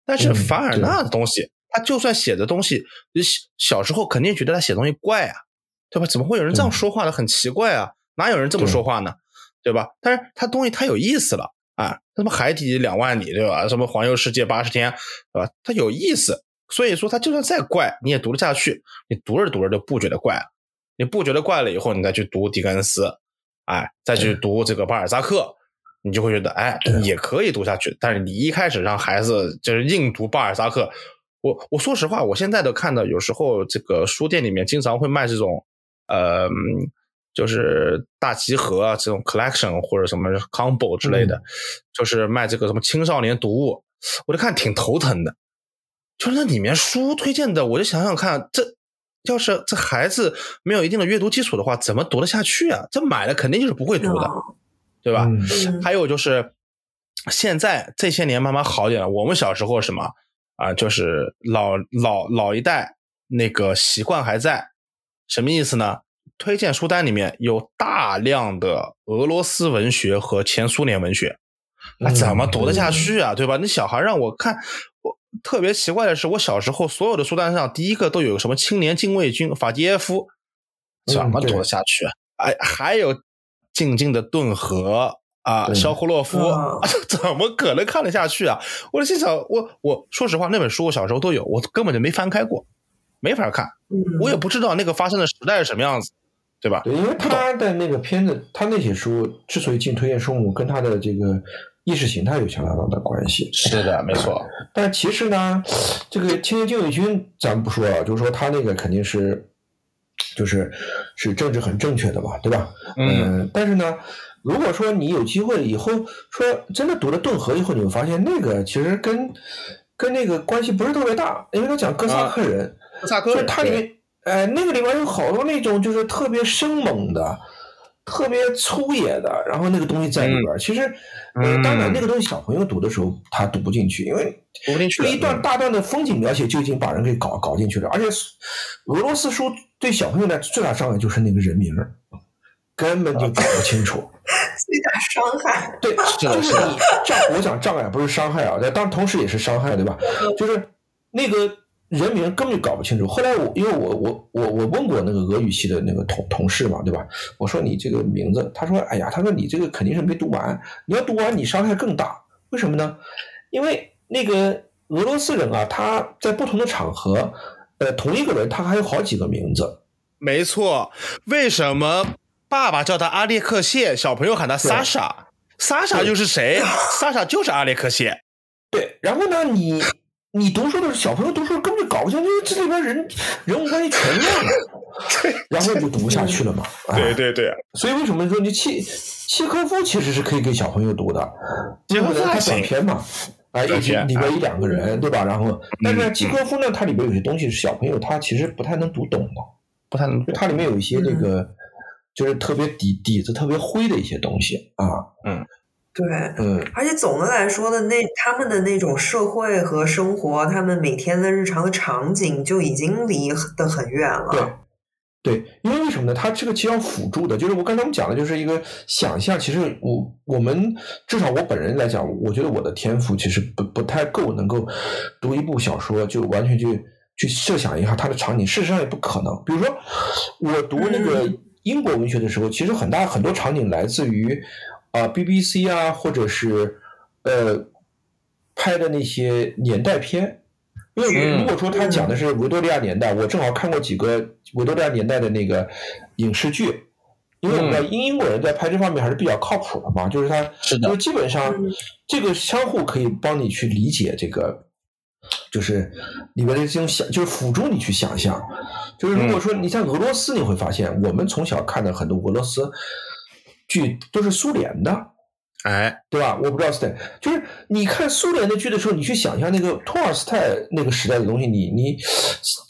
但是嗯凡尔纳的东西，他就算写的东西，小小时候肯定觉得他写东西怪啊，对吧？怎么会有人这样说话呢？很奇怪啊，哪有人这么说话呢？对吧？但是他东西太有意思了啊，什么海底两万里，对吧？什么环游世界八十天，对吧？它有意思，所以说他就算再怪，你也读得下去。你读着读着就不觉得怪了。你不觉得怪了以后，你再去读狄更斯，哎，再去读这个巴尔扎克，你就会觉得，哎，也可以读下去。但是你一开始让孩子就是硬读巴尔扎克，我我说实话，我现在都看到有时候这个书店里面经常会卖这种，呃，就是大集合啊，这种 collection 或者什么 combo 之类的，就是卖这个什么青少年读物，我就看挺头疼的。就是那里面书推荐的，我就想想看，这要是这孩子没有一定的阅读基础的话，怎么读得下去啊？这买了肯定就是不会读的，对吧？还有就是现在这些年慢慢好点了，我们小时候什么啊，就是老老老一代那个习惯还在，什么意思呢？推荐书单里面有大量的俄罗斯文学和前苏联文学，那怎么读得下去啊？对吧？那小孩让我看，我特别奇怪的是，我小时候所有的书单上第一个都有什么青年禁卫军法基耶夫，怎么读得下去？哎，还有静静的顿河啊，肖霍洛夫，怎么可能看得下去啊？我就心想，我我说实话，那本书我小时候都有，我根本就没翻开过，没法看，我也不知道那个发生的时代是什么样子。对吧？对，因为他的那个片子，他那些书之所以进推荐书目，跟他的这个意识形态有相当大的关系。是的，没错。但其实呢，这个青年禁卫军咱们不说啊，就是说他那个肯定是，就是是政治很正确的嘛，对吧？嗯。但是呢，如果说你有机会以后说真的读了顿河以后，你会发现那个其实跟跟那个关系不是特别大，因为他讲哥萨克人，哥萨克人，他里面。哎，那个里面有好多那种就是特别生猛的、特别粗野的，然后那个东西在里边。其实，呃，当然那个东西小朋友读的时候他读不进去，因为读不进去。一段大段的风景描写就已经把人给搞搞进去了。而且，俄罗斯书对小朋友的最大伤害就是那个人名根本就搞不清楚。最大伤害。对，就是你障，我讲障碍不是伤害啊，但当同时也是伤害，对吧？就是那个。人名根本就搞不清楚。后来我因为我我我我问过那个俄语系的那个同同事嘛，对吧？我说你这个名字，他说哎呀，他说你这个肯定是没读完，你要读完你伤害更大。为什么呢？因为那个俄罗斯人啊，他在不同的场合，呃，同一个人他还有好几个名字。没错，为什么爸爸叫他阿列克谢，小朋友喊他萨莎？萨莎又是谁？萨莎就是阿列克谢。对，然后呢，你。你读书的时候小朋友读书根本就搞不清，因为这里边人人物关系全乱了，然后就读不下去了嘛。对对对，所以为什么说你契契科夫其实是可以给小朋友读的？契科夫他短篇嘛，啊，一里边一两个人，对吧？然后，但是契科夫呢，它里边有些东西是小朋友他其实不太能读懂的，不太能。它里面有一些这个就是特别底底子特别灰的一些东西啊，嗯。对，嗯，而且总的来说的那他们的那种社会和生活，他们每天的日常的场景就已经离得很远了。对，对，因为为什么呢？它这个其实要辅助的，就是我刚才我们讲的，就是一个想象。其实我我们至少我本人来讲，我觉得我的天赋其实不不太够，能够读一部小说就完全去去设想一下它的场景。事实上也不可能。比如说我读那个英国文学的时候，其实很大很多场景来自于。啊，BBC 啊，或者是呃拍的那些年代片，因为如果说他讲的是维多利亚年代，我正好看过几个维多利亚年代的那个影视剧，因为我们知道英英国人在拍这方面还是比较靠谱的嘛，就是他，就基本上这个相互可以帮你去理解这个，就是里面的这种想，就是辅助你去想象，就是如果说你像俄罗斯，你会发现我们从小看的很多俄罗斯。剧都是苏联的，哎，对吧？我不知道斯坦，就是你看苏联的剧的时候，你去想象那个托尔斯泰那个时代的东西，你你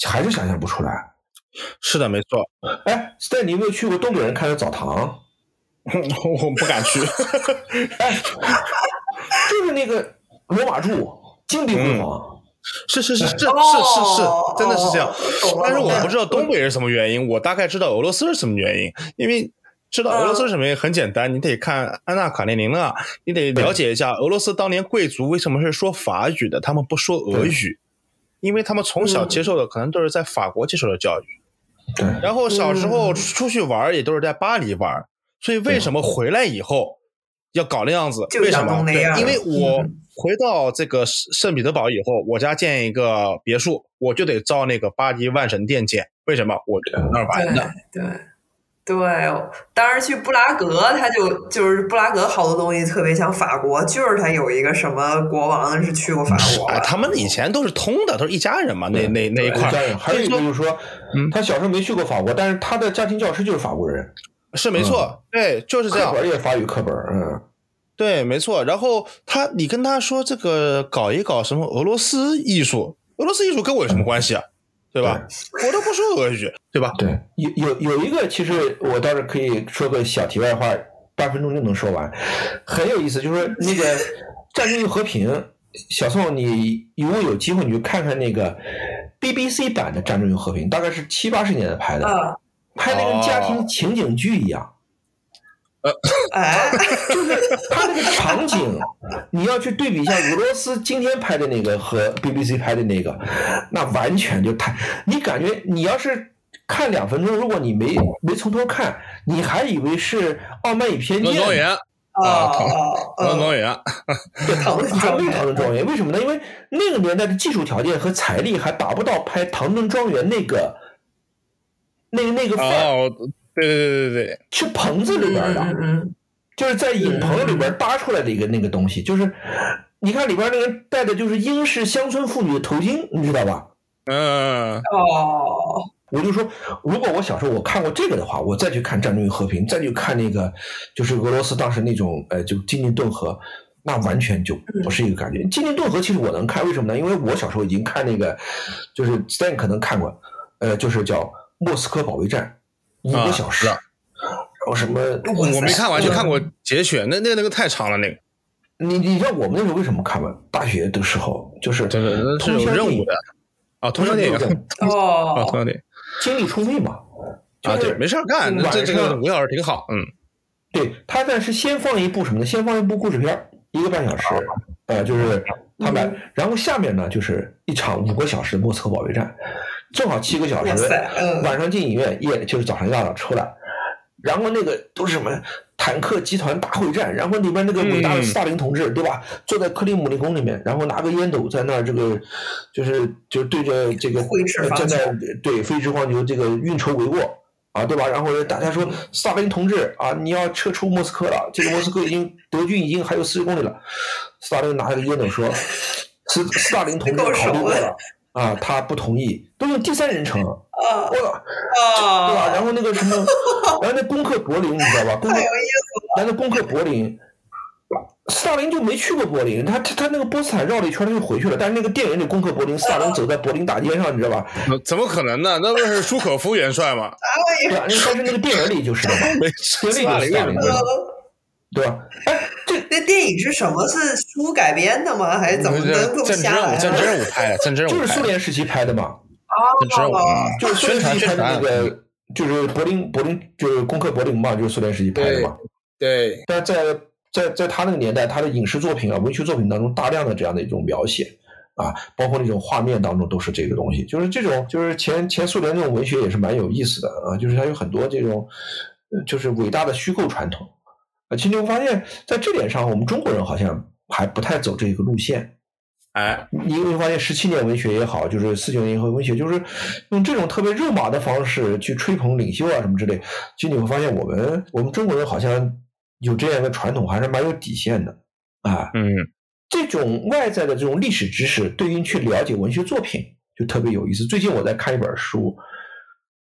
还是想象不出来。是的，没错。哎，斯坦，你有没有去过东北人开的澡堂？我不敢去。哎，就是那个罗马柱，金碧辉煌。是是是是是是是，真的是这样。但是我不知道东北是什么原因，我大概知道俄罗斯是什么原因，因为。知道俄罗斯什么也？很简单，你得看《安娜·卡列尼娜》，你得了解一下俄罗斯当年贵族为什么是说法语的，他们不说俄语，因为他们从小接受的可能都是在法国接受的教育。对。然后小时候出去玩也都是在巴黎玩，所以为什么回来以后要搞那样子？为什么？对，因为我回到这个圣彼得堡以后，我家建一个别墅，我就得造那个巴黎万神殿建。为什么？我那儿玩的。对。对，当时去布拉格，他就就是布拉格好多东西特别像法国，就是他有一个什么国王是去过法国。他们以前都是通的，都是一家人嘛，那那那一块。还有一个就是说，嗯他小时候没去过法国，但是他的家庭教师就是法国人。是没错，对，就是这样。课本也法语课本，嗯，对，没错。然后他，你跟他说这个搞一搞什么俄罗斯艺术，俄罗斯艺术跟我有什么关系啊？对吧？我都不说俄语，对吧？对，有有有一个，其实我倒是可以说个小题外话，半分钟就能说完，很有意思。就是那个《战争与和平》，小宋，你如果有机会，你就看看那个 BBC 版的《战争与和平》，大概是七八十年代拍的，拍的跟家庭情景剧一样。呃，哎，就是他那个场景，你要去对比一下俄罗斯今天拍的那个和 BBC 拍的那个，那完全就太，你感觉你要是看两分钟，如果你没没从头看，你还以为是《傲慢与偏见》。啊，唐庄园，对，唐顿庄园，唐顿庄园，为什么呢？因为那个年代的技术条件和财力还达不到拍《唐顿庄园》那个，那个那个范。对对对对对，是棚子里边的，就是在影棚里边搭出来的一个那个东西，就是你看里边那个戴的就是英式乡村妇女的头巾，你知道吧？嗯哦，我就说，如果我小时候我看过这个的话，我再去看《战争与和平》，再去看那个就是俄罗斯当时那种呃，就精灵顿河，那完全就不是一个感觉。精灵顿河其实我能看，为什么呢？因为我小时候已经看那个，就是 Stan 可能看过，呃，就是叫《莫斯科保卫战》。五个小时，然后什么？我没看完，就看过节选。那那那个太长了，那个。你你知道我们那时候为什么看吗？大学的时候就是是有任务的啊，通宵电影哦，通宵电影，精力充沛嘛。啊，对，没事干，这这个五小时挺好。嗯，对他但是先放一部什么呢？先放一部故事片，一个半小时，呃，就是他们，然后下面呢就是一场五个小时的莫斯科保卫战。正好七个小时，晚上进影院，夜就是早上一大早出来，然后那个都是什么坦克集团大会战，然后里面那个伟大的斯大林同志，对吧？坐在克里姆林宫里面，然后拿个烟斗在那儿，这个就是就对着这个站在对飞驰方球这个运筹帷幄啊，对吧？然后大家说斯大林同志啊，你要撤出莫斯科了，这个莫斯科已经德军已经还有四十公里了。斯大林拿着个烟斗说，斯斯大林同志考虑过了。啊，他不同意，都用第三人称，啊，我，啊，对吧？然后那个什么，然后那攻克柏林，你知道吧？攻克，然后攻克柏林，斯大林就没去过柏林，他他他那个波斯坦绕了一圈他就回去了。但是那个电影里攻克柏林，斯大林走在柏林大街上，你知道吧？怎么可能呢？那不是舒可夫元帅吗？对啊，但是那个电影里就是的嘛，电影里就是斯大林，对吧？哎。那电影是什么？是书改编的吗？还是怎么能够下来？政治任务拍的，政治任务就是苏联时期拍的嘛。啊，就是苏联时期拍的那个，就是柏林，柏林就是攻克柏林嘛，就是苏联时期拍的嘛。对。但在在在他那个年代，他的影视作品啊，文学作品当中，大量的这样的一种描写啊，包括那种画面当中都是这个东西。就是这种，就是前前苏联那种文学也是蛮有意思的啊，就是它有很多这种，就是伟大的虚构传统。啊，其实你会发现，在这点上，我们中国人好像还不太走这个路线。哎，你会发现，十七年文学也好，就是四九年以后文学，就是用这种特别肉麻的方式去吹捧领袖啊什么之类。其实你会发现，我们我们中国人好像有这样一个传统，还是蛮有底线的。啊，嗯，这种外在的这种历史知识，对于去了解文学作品就特别有意思。最近我在看一本书。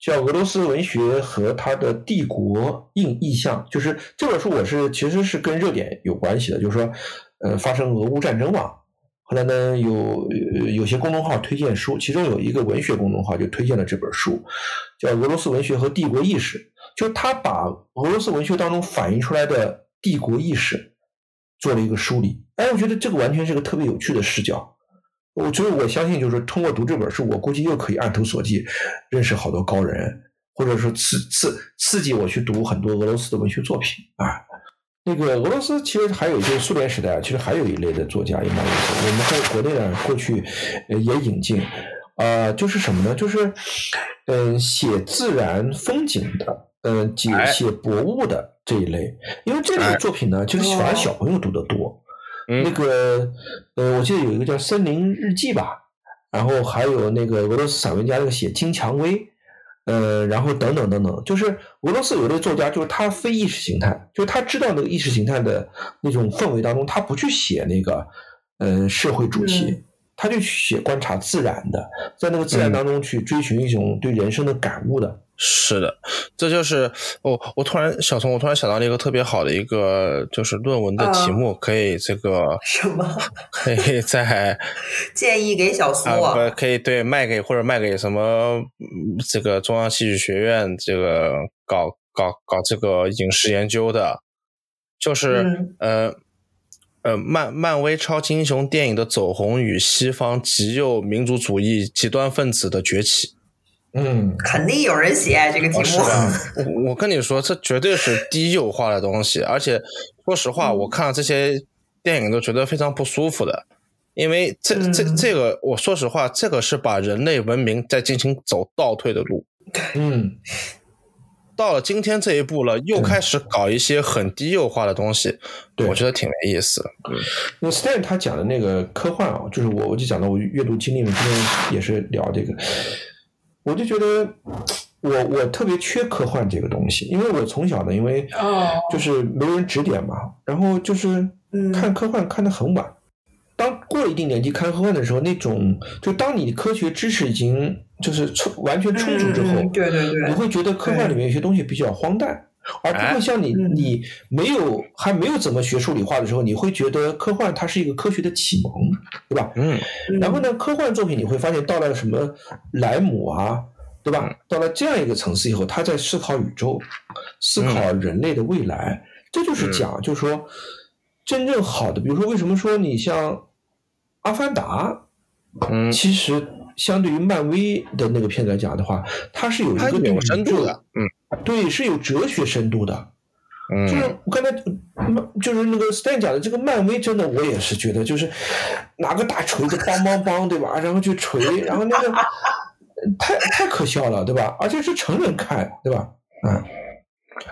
叫俄罗斯文学和它的帝国印意象，就是这本书我是其实是跟热点有关系的，就是说，呃，发生俄乌战争嘛，后来呢有有些公众号推荐书，其中有一个文学公众号就推荐了这本书，叫《俄罗斯文学和帝国意识》，就他把俄罗斯文学当中反映出来的帝国意识做了一个梳理，哎，我觉得这个完全是个特别有趣的视角。我觉得我相信，就是通过读这本书，我估计又可以按图索骥，认识好多高人，或者说刺刺刺激我去读很多俄罗斯的文学作品啊。那个俄罗斯其实还有一些苏联时代啊，其实还有一类的作家也蛮有意思。我们在国内呢，过去也引进，呃，就是什么呢？就是嗯，写自然风景的，嗯，写写博物的这一类，因为这类作品呢，就是反而小朋友读的多。那个，呃，我记得有一个叫《森林日记》吧，然后还有那个俄罗斯散文家那个写金蔷薇，呃，然后等等等等，就是俄罗斯有的作家，就是他非意识形态，就是他知道那个意识形态的那种氛围当中，他不去写那个，呃，社会主题，他就写观察自然的，在那个自然当中去追寻一种对人生的感悟的。是的，这就是我我突然小聪，我突然想到了一个特别好的一个就是论文的题目，可以这个什么？可以在 建议给小苏啊，不可以对卖给或者卖给什么这个中央戏剧学院这个搞搞搞这个影视研究的，就是呃呃漫漫威超级英雄电影的走红与西方极右民族主义极端分子的崛起。嗯，肯定有人喜爱这个题目。我我跟你说，这绝对是低幼化的东西，而且说实话，我看了这些电影都觉得非常不舒服的，因为这这这个，我说实话，这个是把人类文明在进行走倒退的路。嗯，到了今天这一步了，又开始搞一些很低幼化的东西，我觉得挺没意思的。那 Stan 他讲的那个科幻啊，就是我我就讲到我阅读经历嘛，今天也是聊这个。我就觉得，我我特别缺科幻这个东西，因为我从小呢，因为就是没人指点嘛，然后就是看科幻看得很晚。当过了一定年纪看科幻的时候，那种就当你科学知识已经就是充完全充足之后，对对对，你会觉得科幻里面有些东西比较荒诞，而不会像你你没有还没有怎么学数理化的时候，你会觉得科幻它是一个科学的启蒙，对吧？嗯。然后呢，科幻作品你会发现到了什么莱姆啊，对吧？到了这样一个层次以后，他在思考宇宙，思考人类的未来，这就是讲，就是说真正好的，比如说为什么说你像。阿凡达，嗯，其实相对于漫威的那个片子来讲的话，它是有一个有深度的，嗯，对，是有哲学深度的，嗯，就是我刚才就是那个 Stan 讲的这个漫威，真的我也是觉得，就是拿个大锤子梆梆梆，对吧？然后去锤，然后那个 太太可笑了，对吧？而且是成人看，对吧？嗯。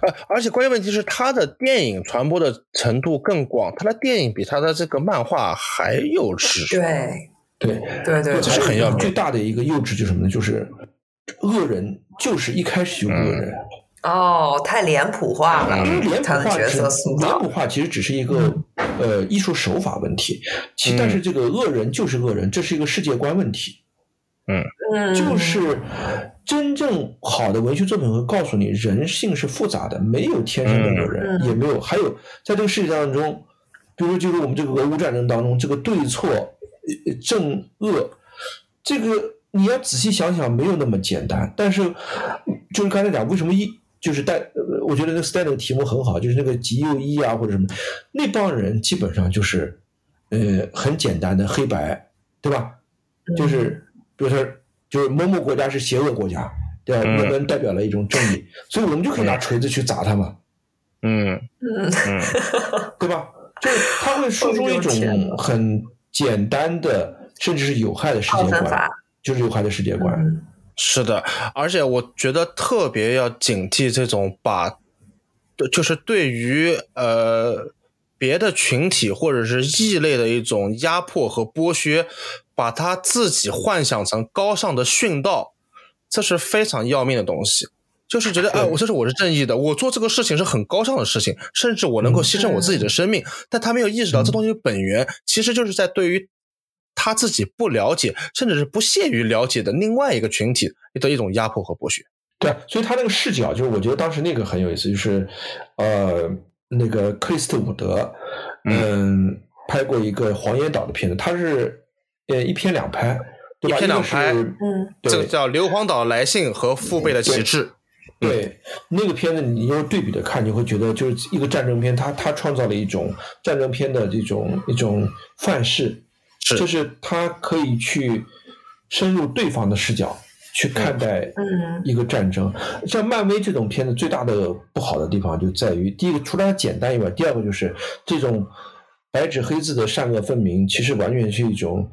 呃，而且关键问题是，他的电影传播的程度更广，他的电影比他的这个漫画还幼稚。对，对，对对，这是很要最大的一个幼稚，就是什么呢？就是恶人就是一开始就恶人。哦，太脸谱化了。因为脸谱化，角色脸谱化其实只是一个呃艺术手法问题，其但是这个恶人就是恶人，这是一个世界观问题。嗯嗯，就是真正好的文学作品会告诉你，人性是复杂的，没有天生的恶人，也没有还有在这个世界当中，比如就是我们这个俄乌战争当中，这个对错、正恶，这个你要仔细想想，没有那么简单。但是就是刚才讲，为什么一就是带，我觉得那个 Stan 的题目很好，就是那个极右一啊或者什么，那帮人基本上就是呃很简单的黑白，对吧？就是。比如说，就是某某国家是邪恶国家，对吧？我们代表了一种正义，所以我们就可以拿锤子去砸他们。嗯嗯，对吧？就是他会输出一种很简单的，甚至是有害的世界观，就是有害的世界观。是的，而且我觉得特别要警惕这种把，就是对于呃别的群体或者是异类的一种压迫和剥削。把他自己幻想成高尚的殉道，这是非常要命的东西。就是觉得，哎，我这是我是正义的，我做这个事情是很高尚的事情，甚至我能够牺牲我自己的生命。但他没有意识到，这东西的本源其实就是在对于他自己不了解，甚至是不屑于了解的另外一个群体的一种压迫和剥削。对，所以他那个视角，就是我觉得当时那个很有意思，就是呃，那个克里斯特伍德，嗯，拍过一个黄岩岛的片子，他是。呃，一篇两拍，一篇两拍，嗯，这个叫《硫磺岛来信》和《父辈的旗帜》。对，那个片子你要对比的看，你会觉得就是一个战争片，它它创造了一种战争片的这种一种范式，是就是它可以去深入对方的视角去看待一个战争。像漫威这种片子，最大的不好的地方就在于，第一个除了它简单以外，第二个就是这种白纸黑字的善恶分明，其实完全是一种。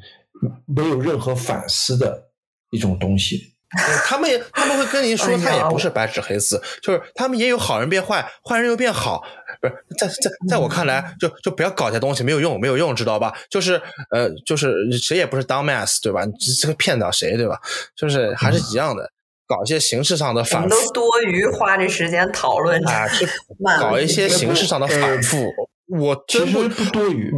没有任何反思的一种东西，他们也他们会跟您说，他也不是白纸黑字，就是他们也有好人变坏，坏人又变好，不是在在在我看来，就就不要搞这东西，没有用，没有用，知道吧？就是呃，就是谁也不是 dumbass，对吧？这这个骗到谁，对吧？就是还是一样的，搞一些形式上的反复，都多余花这时间讨论啊，去 搞一些形式上的反复，我其实不多余。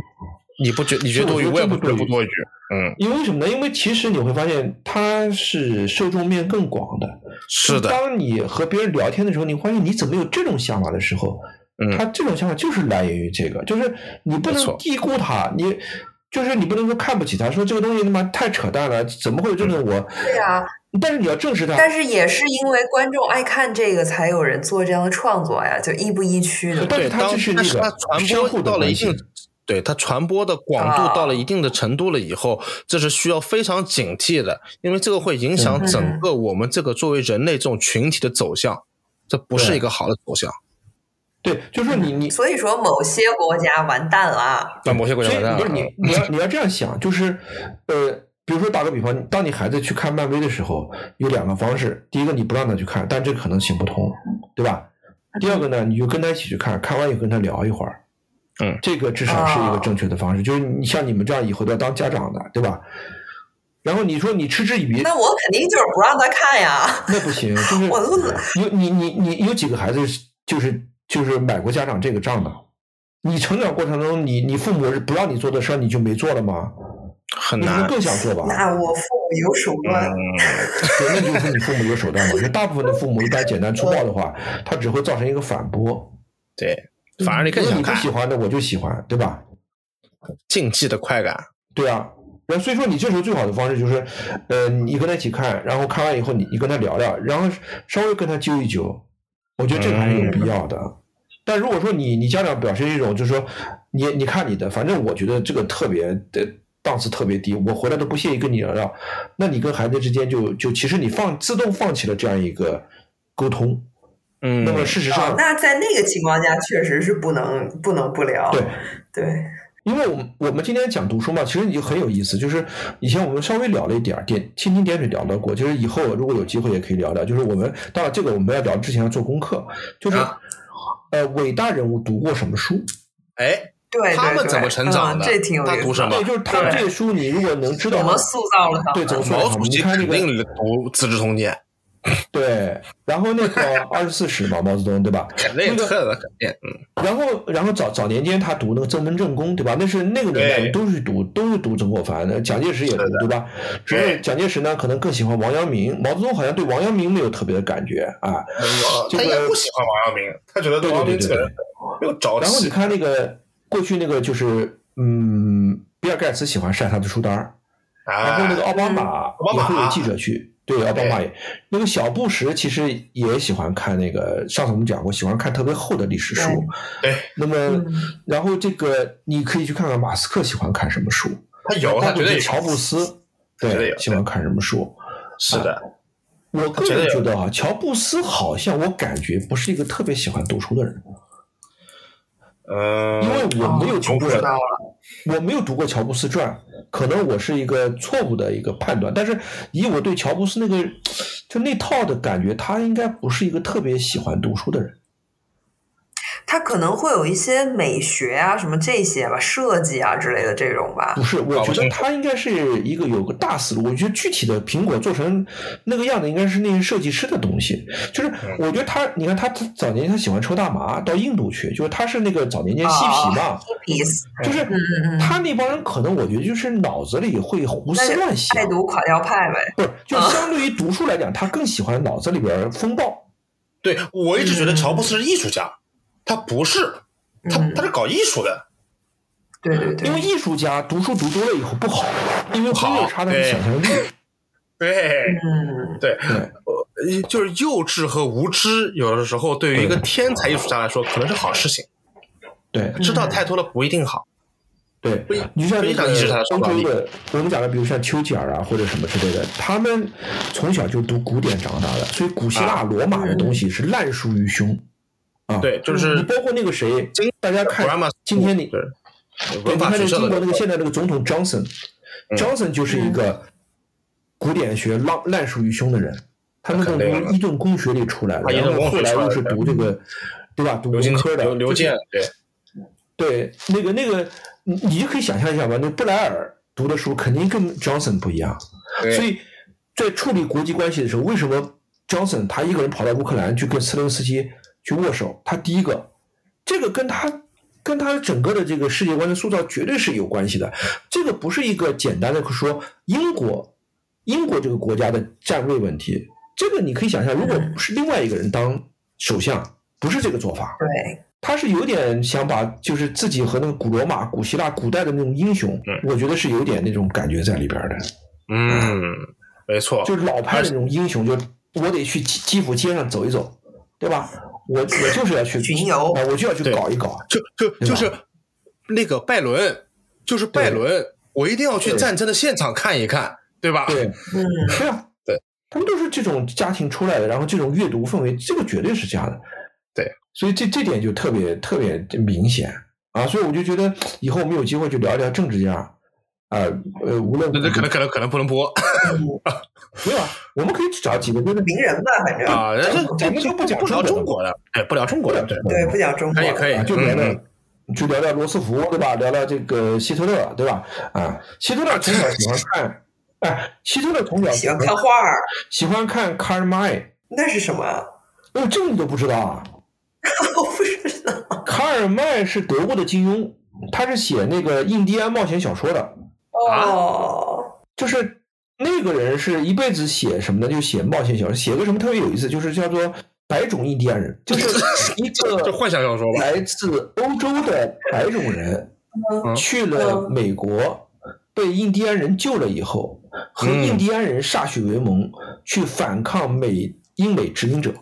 你不觉你觉得多余？我也不觉得不多余。嗯，因为什么呢？因为其实你会发现它是受众面更广的。是的。当你和别人聊天的时候，你发现你怎么有这种想法的时候，嗯，他这种想法就是来源于这个，就是你不能低估他，你就是你不能说看不起他，说这个东西他妈太扯淡了，怎么会有这种我？对啊。但是你要正视它。但是也是因为观众爱看这个，才有人做这样的创作呀，就亦步亦趋的。对，它是那个传播到了一定。对它传播的广度到了一定的程度了以后，这是需要非常警惕的，因为这个会影响整个我们这个作为人类这种群体的走向，这不是一个好的走向。对，就是你你所以说某些国家完蛋了，那某些国家完蛋了。不是你你要你要这样想，就是呃，比如说打个比方，当你孩子去看漫威的时候，有两个方式，第一个你不让他去看，但这可能行不通，对吧？第二个呢，你就跟他一起去看，看完以后跟他聊一会儿。嗯，这个至少是一个正确的方式，就是你像你们这样以后都要当家长的，对吧？然后你说你嗤之以鼻，那我肯定就是不让他看呀。那不行，就是我有你你你有几个孩子就是就是买过家长这个账的？你成长过程中，你你父母是不让你做的事儿，你就没做了吗？很难，更想做吧？那我父母有手段，对，那就是你父母有手段嘛。就大部分的父母一般简单粗暴的话，他只会造成一个反驳。对。反而你更想看，你不喜欢的我就喜欢，对吧？竞技的快感，对啊。然后所以说，你这时候最好的方式就是，呃，你跟他一起看，然后看完以后，你你跟他聊聊，然后稍微跟他揪一揪，我觉得这个还是有必要的。但如果说你你家长表示一种就是说，你你看你的，反正我觉得这个特别的档次特别低，我回来都不屑于跟你聊聊，那你跟孩子之间就就其实你放自动放弃了这样一个沟通。嗯，那么事实上，那在那个情况下，确实是不能不能不聊。对对，因为我们我们今天讲读书嘛，其实也很有意思。就是以前我们稍微聊了一点点蜻蜓点水聊到过，就是以后如果有机会也可以聊聊。就是我们当然这个我们要聊之前要做功课，就是呃，伟大人物读过什么书？哎，对，他们怎么成长的？这挺有意思。他读什么？对，就是他们这些书，你如果能知道怎么塑造了他，对，怎么毛主席肯定读《资治通鉴》。对，然后那个 二十四史嘛，毛泽东对吧？肯定恨了肯定，嗯。然后，然后早早年间他读那个曾文正公，对吧？那是那个年代都是读，都是读曾国藩的。蒋介石也读，对吧？只是蒋介石呢，可能更喜欢王阳明。毛泽东好像对王阳明没有特别的感觉啊。他也不喜欢王阳明，他觉得王阳明这个人没有朝气。然后你看那个过去那个就是嗯，比尔盖茨喜欢晒他的书单然后那个奥巴马也会有记者去。对，奥巴马也那个小布什其实也喜欢看那个，上次我们讲过，喜欢看特别厚的历史书。对，那么然后这个你可以去看看马斯克喜欢看什么书，他有，他觉得乔布斯对喜欢看什么书。是的，我个人觉得啊，乔布斯好像我感觉不是一个特别喜欢读书的人。呃，因为我没有读过，我没有读过乔布斯传，可能我是一个错误的一个判断。但是以我对乔布斯那个就那套的感觉，他应该不是一个特别喜欢读书的人。他可能会有一些美学啊，什么这些吧，设计啊之类的这种吧。不是，我觉得他应该是一个有个大思路。我觉得具体的苹果做成那个样子，应该是那些设计师的东西。就是我觉得他，你看他早年他喜欢抽大麻，到印度去，就是他是那个早年间嬉皮嘛。就是他那帮人可能我觉得就是脑子里会胡思乱想，爱读垮掉派呗。不是，就相对于读书来讲，他更喜欢脑子里边风暴。对我一直觉得乔布斯是艺术家。他不是，他他是搞艺术的，对对对，因为艺术家读书读多了以后不好，因为很有差的想象力，对，嗯，对，呃，就是幼稚和无知，有的时候对于一个天才艺术家来说，可能是好事情，对，知道太多了不一定好，对，你就像那个欧洲的，我们讲的，比如像丘吉尔啊或者什么之类的，他们从小就读古典长大的，所以古希腊罗马的东西是烂熟于胸。啊，对，就是你包括那个谁，大家看今天你，你看那个英国那个现在那个总统 Johnson，Johnson 就是一个古典学烂烂熟于胸的人，他们从伊顿公学里出来的，然后后来又是读这个，对吧？读文科的，刘健，对，对，那个那个，你你就可以想象一下吧，那布莱尔读的书肯定跟 Johnson 不一样，所以在处理国际关系的时候，为什么 Johnson 他一个人跑到乌克兰去跟斯林斯基？去握手，他第一个，这个跟他跟他整个的这个世界观的塑造绝对是有关系的。这个不是一个简单的说英国英国这个国家的站位问题，这个你可以想象，如果是另外一个人当首相，不是这个做法。对，他是有点想把就是自己和那个古罗马、古希腊古代的那种英雄，我觉得是有点那种感觉在里边的。嗯，没错，就是老派的那种英雄，就我得去基基辅街上走一走，对吧？我我就是要去巡游，我就要去搞一搞，就就就是那个拜伦，就是拜伦，我一定要去战争的现场看一看，对吧？对，嗯，对啊，对，他们都是这种家庭出来的，然后这种阅读氛围，这个绝对是这样的，对，所以这这点就特别特别明显啊，所以我就觉得以后我们有机会去聊一聊政治家。啊，呃，无论那可能可能可能不能播，没有啊，我们可以找几个就是名人吧，反正啊，这咱们就不讲不聊中国的，哎，不聊中国的，对对，不讲中国，可以可以，就聊聊，就聊聊罗斯福，对吧？聊聊这个希特勒，对吧？啊，希特勒从小喜欢看，哎，希特勒从小喜欢看画，喜欢看卡尔麦，那是什么？哦，这个你都不知道啊？我不知道。卡尔麦是德国的金庸，他是写那个印第安冒险小说的。哦，就是那个人是一辈子写什么呢？就写冒险小说，写个什么特别有意思，就是叫做白种印第安人，就是 一个幻想小说吧，来自欧洲的白种人去了美国，被印第安人救了以后，和印第安人歃血为盟，去反抗美英美殖民者。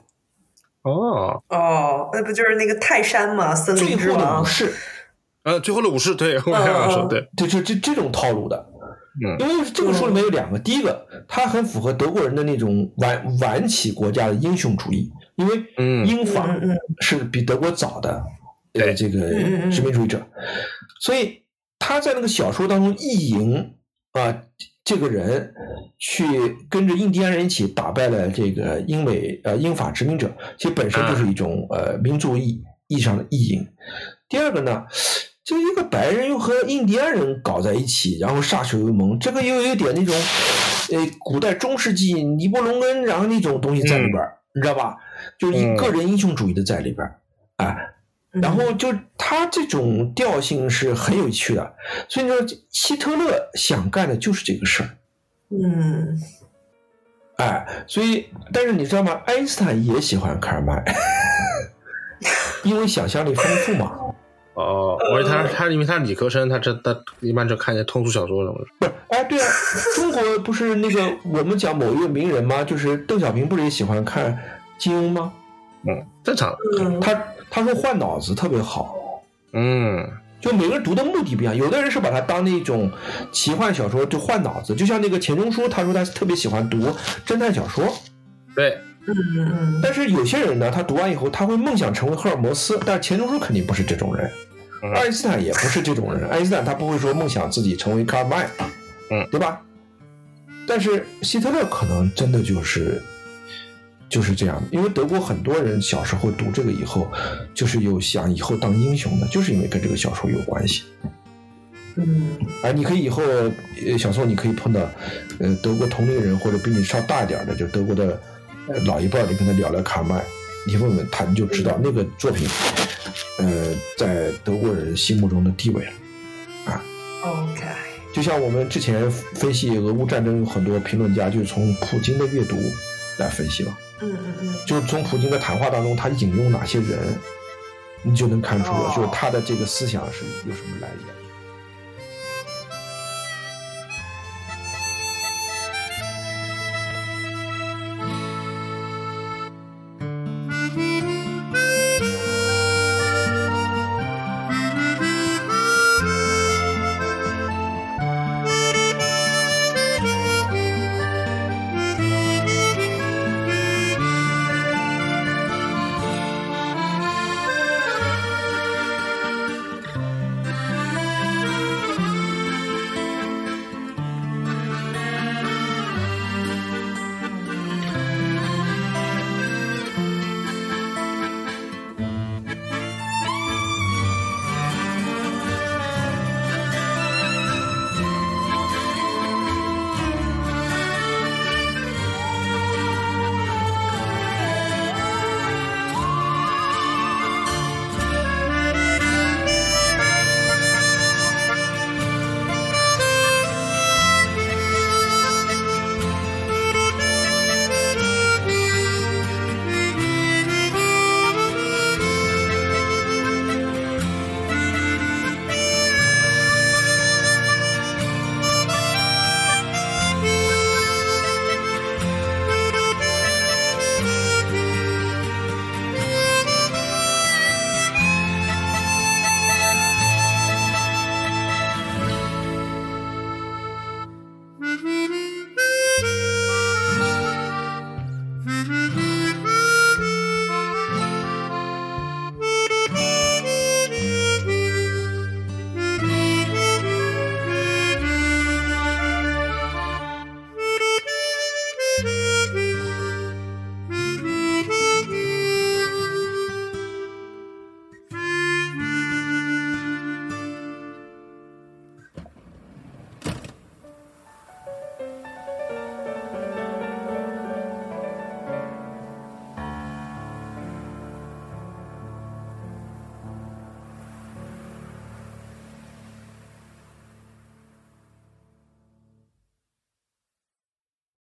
哦哦，那不就是那个泰山吗？森林之王。武士。呃，最后的武士，对，我这样说，对，就就这这种套路的，嗯，因为这个书里面有两个，第一个，它很符合德国人的那种晚晚起国家的英雄主义，因为英法是比德国早的，呃，这个殖民主义者，所以他在那个小说当中意淫啊，这个人去跟着印第安人一起打败了这个英美呃英法殖民者，其实本身就是一种呃民族意意义上的意淫。第二个呢？就一个白人又和印第安人搞在一起，然后歃血为盟，这个又有点那种，呃，古代中世纪尼泊龙恩，然后那种东西在里边你知道吧？就是一个人英雄主义的在里边啊，然后就他这种调性是很有趣的，所以说希特勒想干的就是这个事儿，嗯，哎，所以但是你知道吗？爱因斯坦也喜欢卡尔麦，因为想象力丰富嘛。哦，我以为他他因为他理科生，他这他一般就看一些通俗小说什么的。不是，哎，对啊，中国不是那个我们讲某一个名人吗？就是邓小平，不是也喜欢看金庸吗？嗯，正常。他他说换脑子特别好。嗯，就每个人读的目的不一样，有的人是把它当那种奇幻小说就换脑子，就像那个钱钟书，他说他特别喜欢读侦探小说。对。嗯，但是有些人呢，他读完以后，他会梦想成为赫尔墨斯，但钱钟书肯定不是这种人，爱因斯坦也不是这种人，爱因斯坦他不会说梦想自己成为卡尔麦，嗯，对吧？但是希特勒可能真的就是就是这样，因为德国很多人小时候读这个以后，就是有想以后当英雄的，就是因为跟这个小说有关系。嗯，啊，你可以以后小时候你可以碰到，呃，德国同龄人或者比你稍大一点的，就德国的。老一辈你跟他聊聊卡麦，你问问他，你就知道那个作品，呃，在德国人心目中的地位了。啊，OK，就像我们之前分析俄乌战争，有很多评论家就是从普京的阅读来分析了。嗯嗯嗯，就是从普京的谈话当中，他引用哪些人，你就能看出，就是他的这个思想是有什么来源。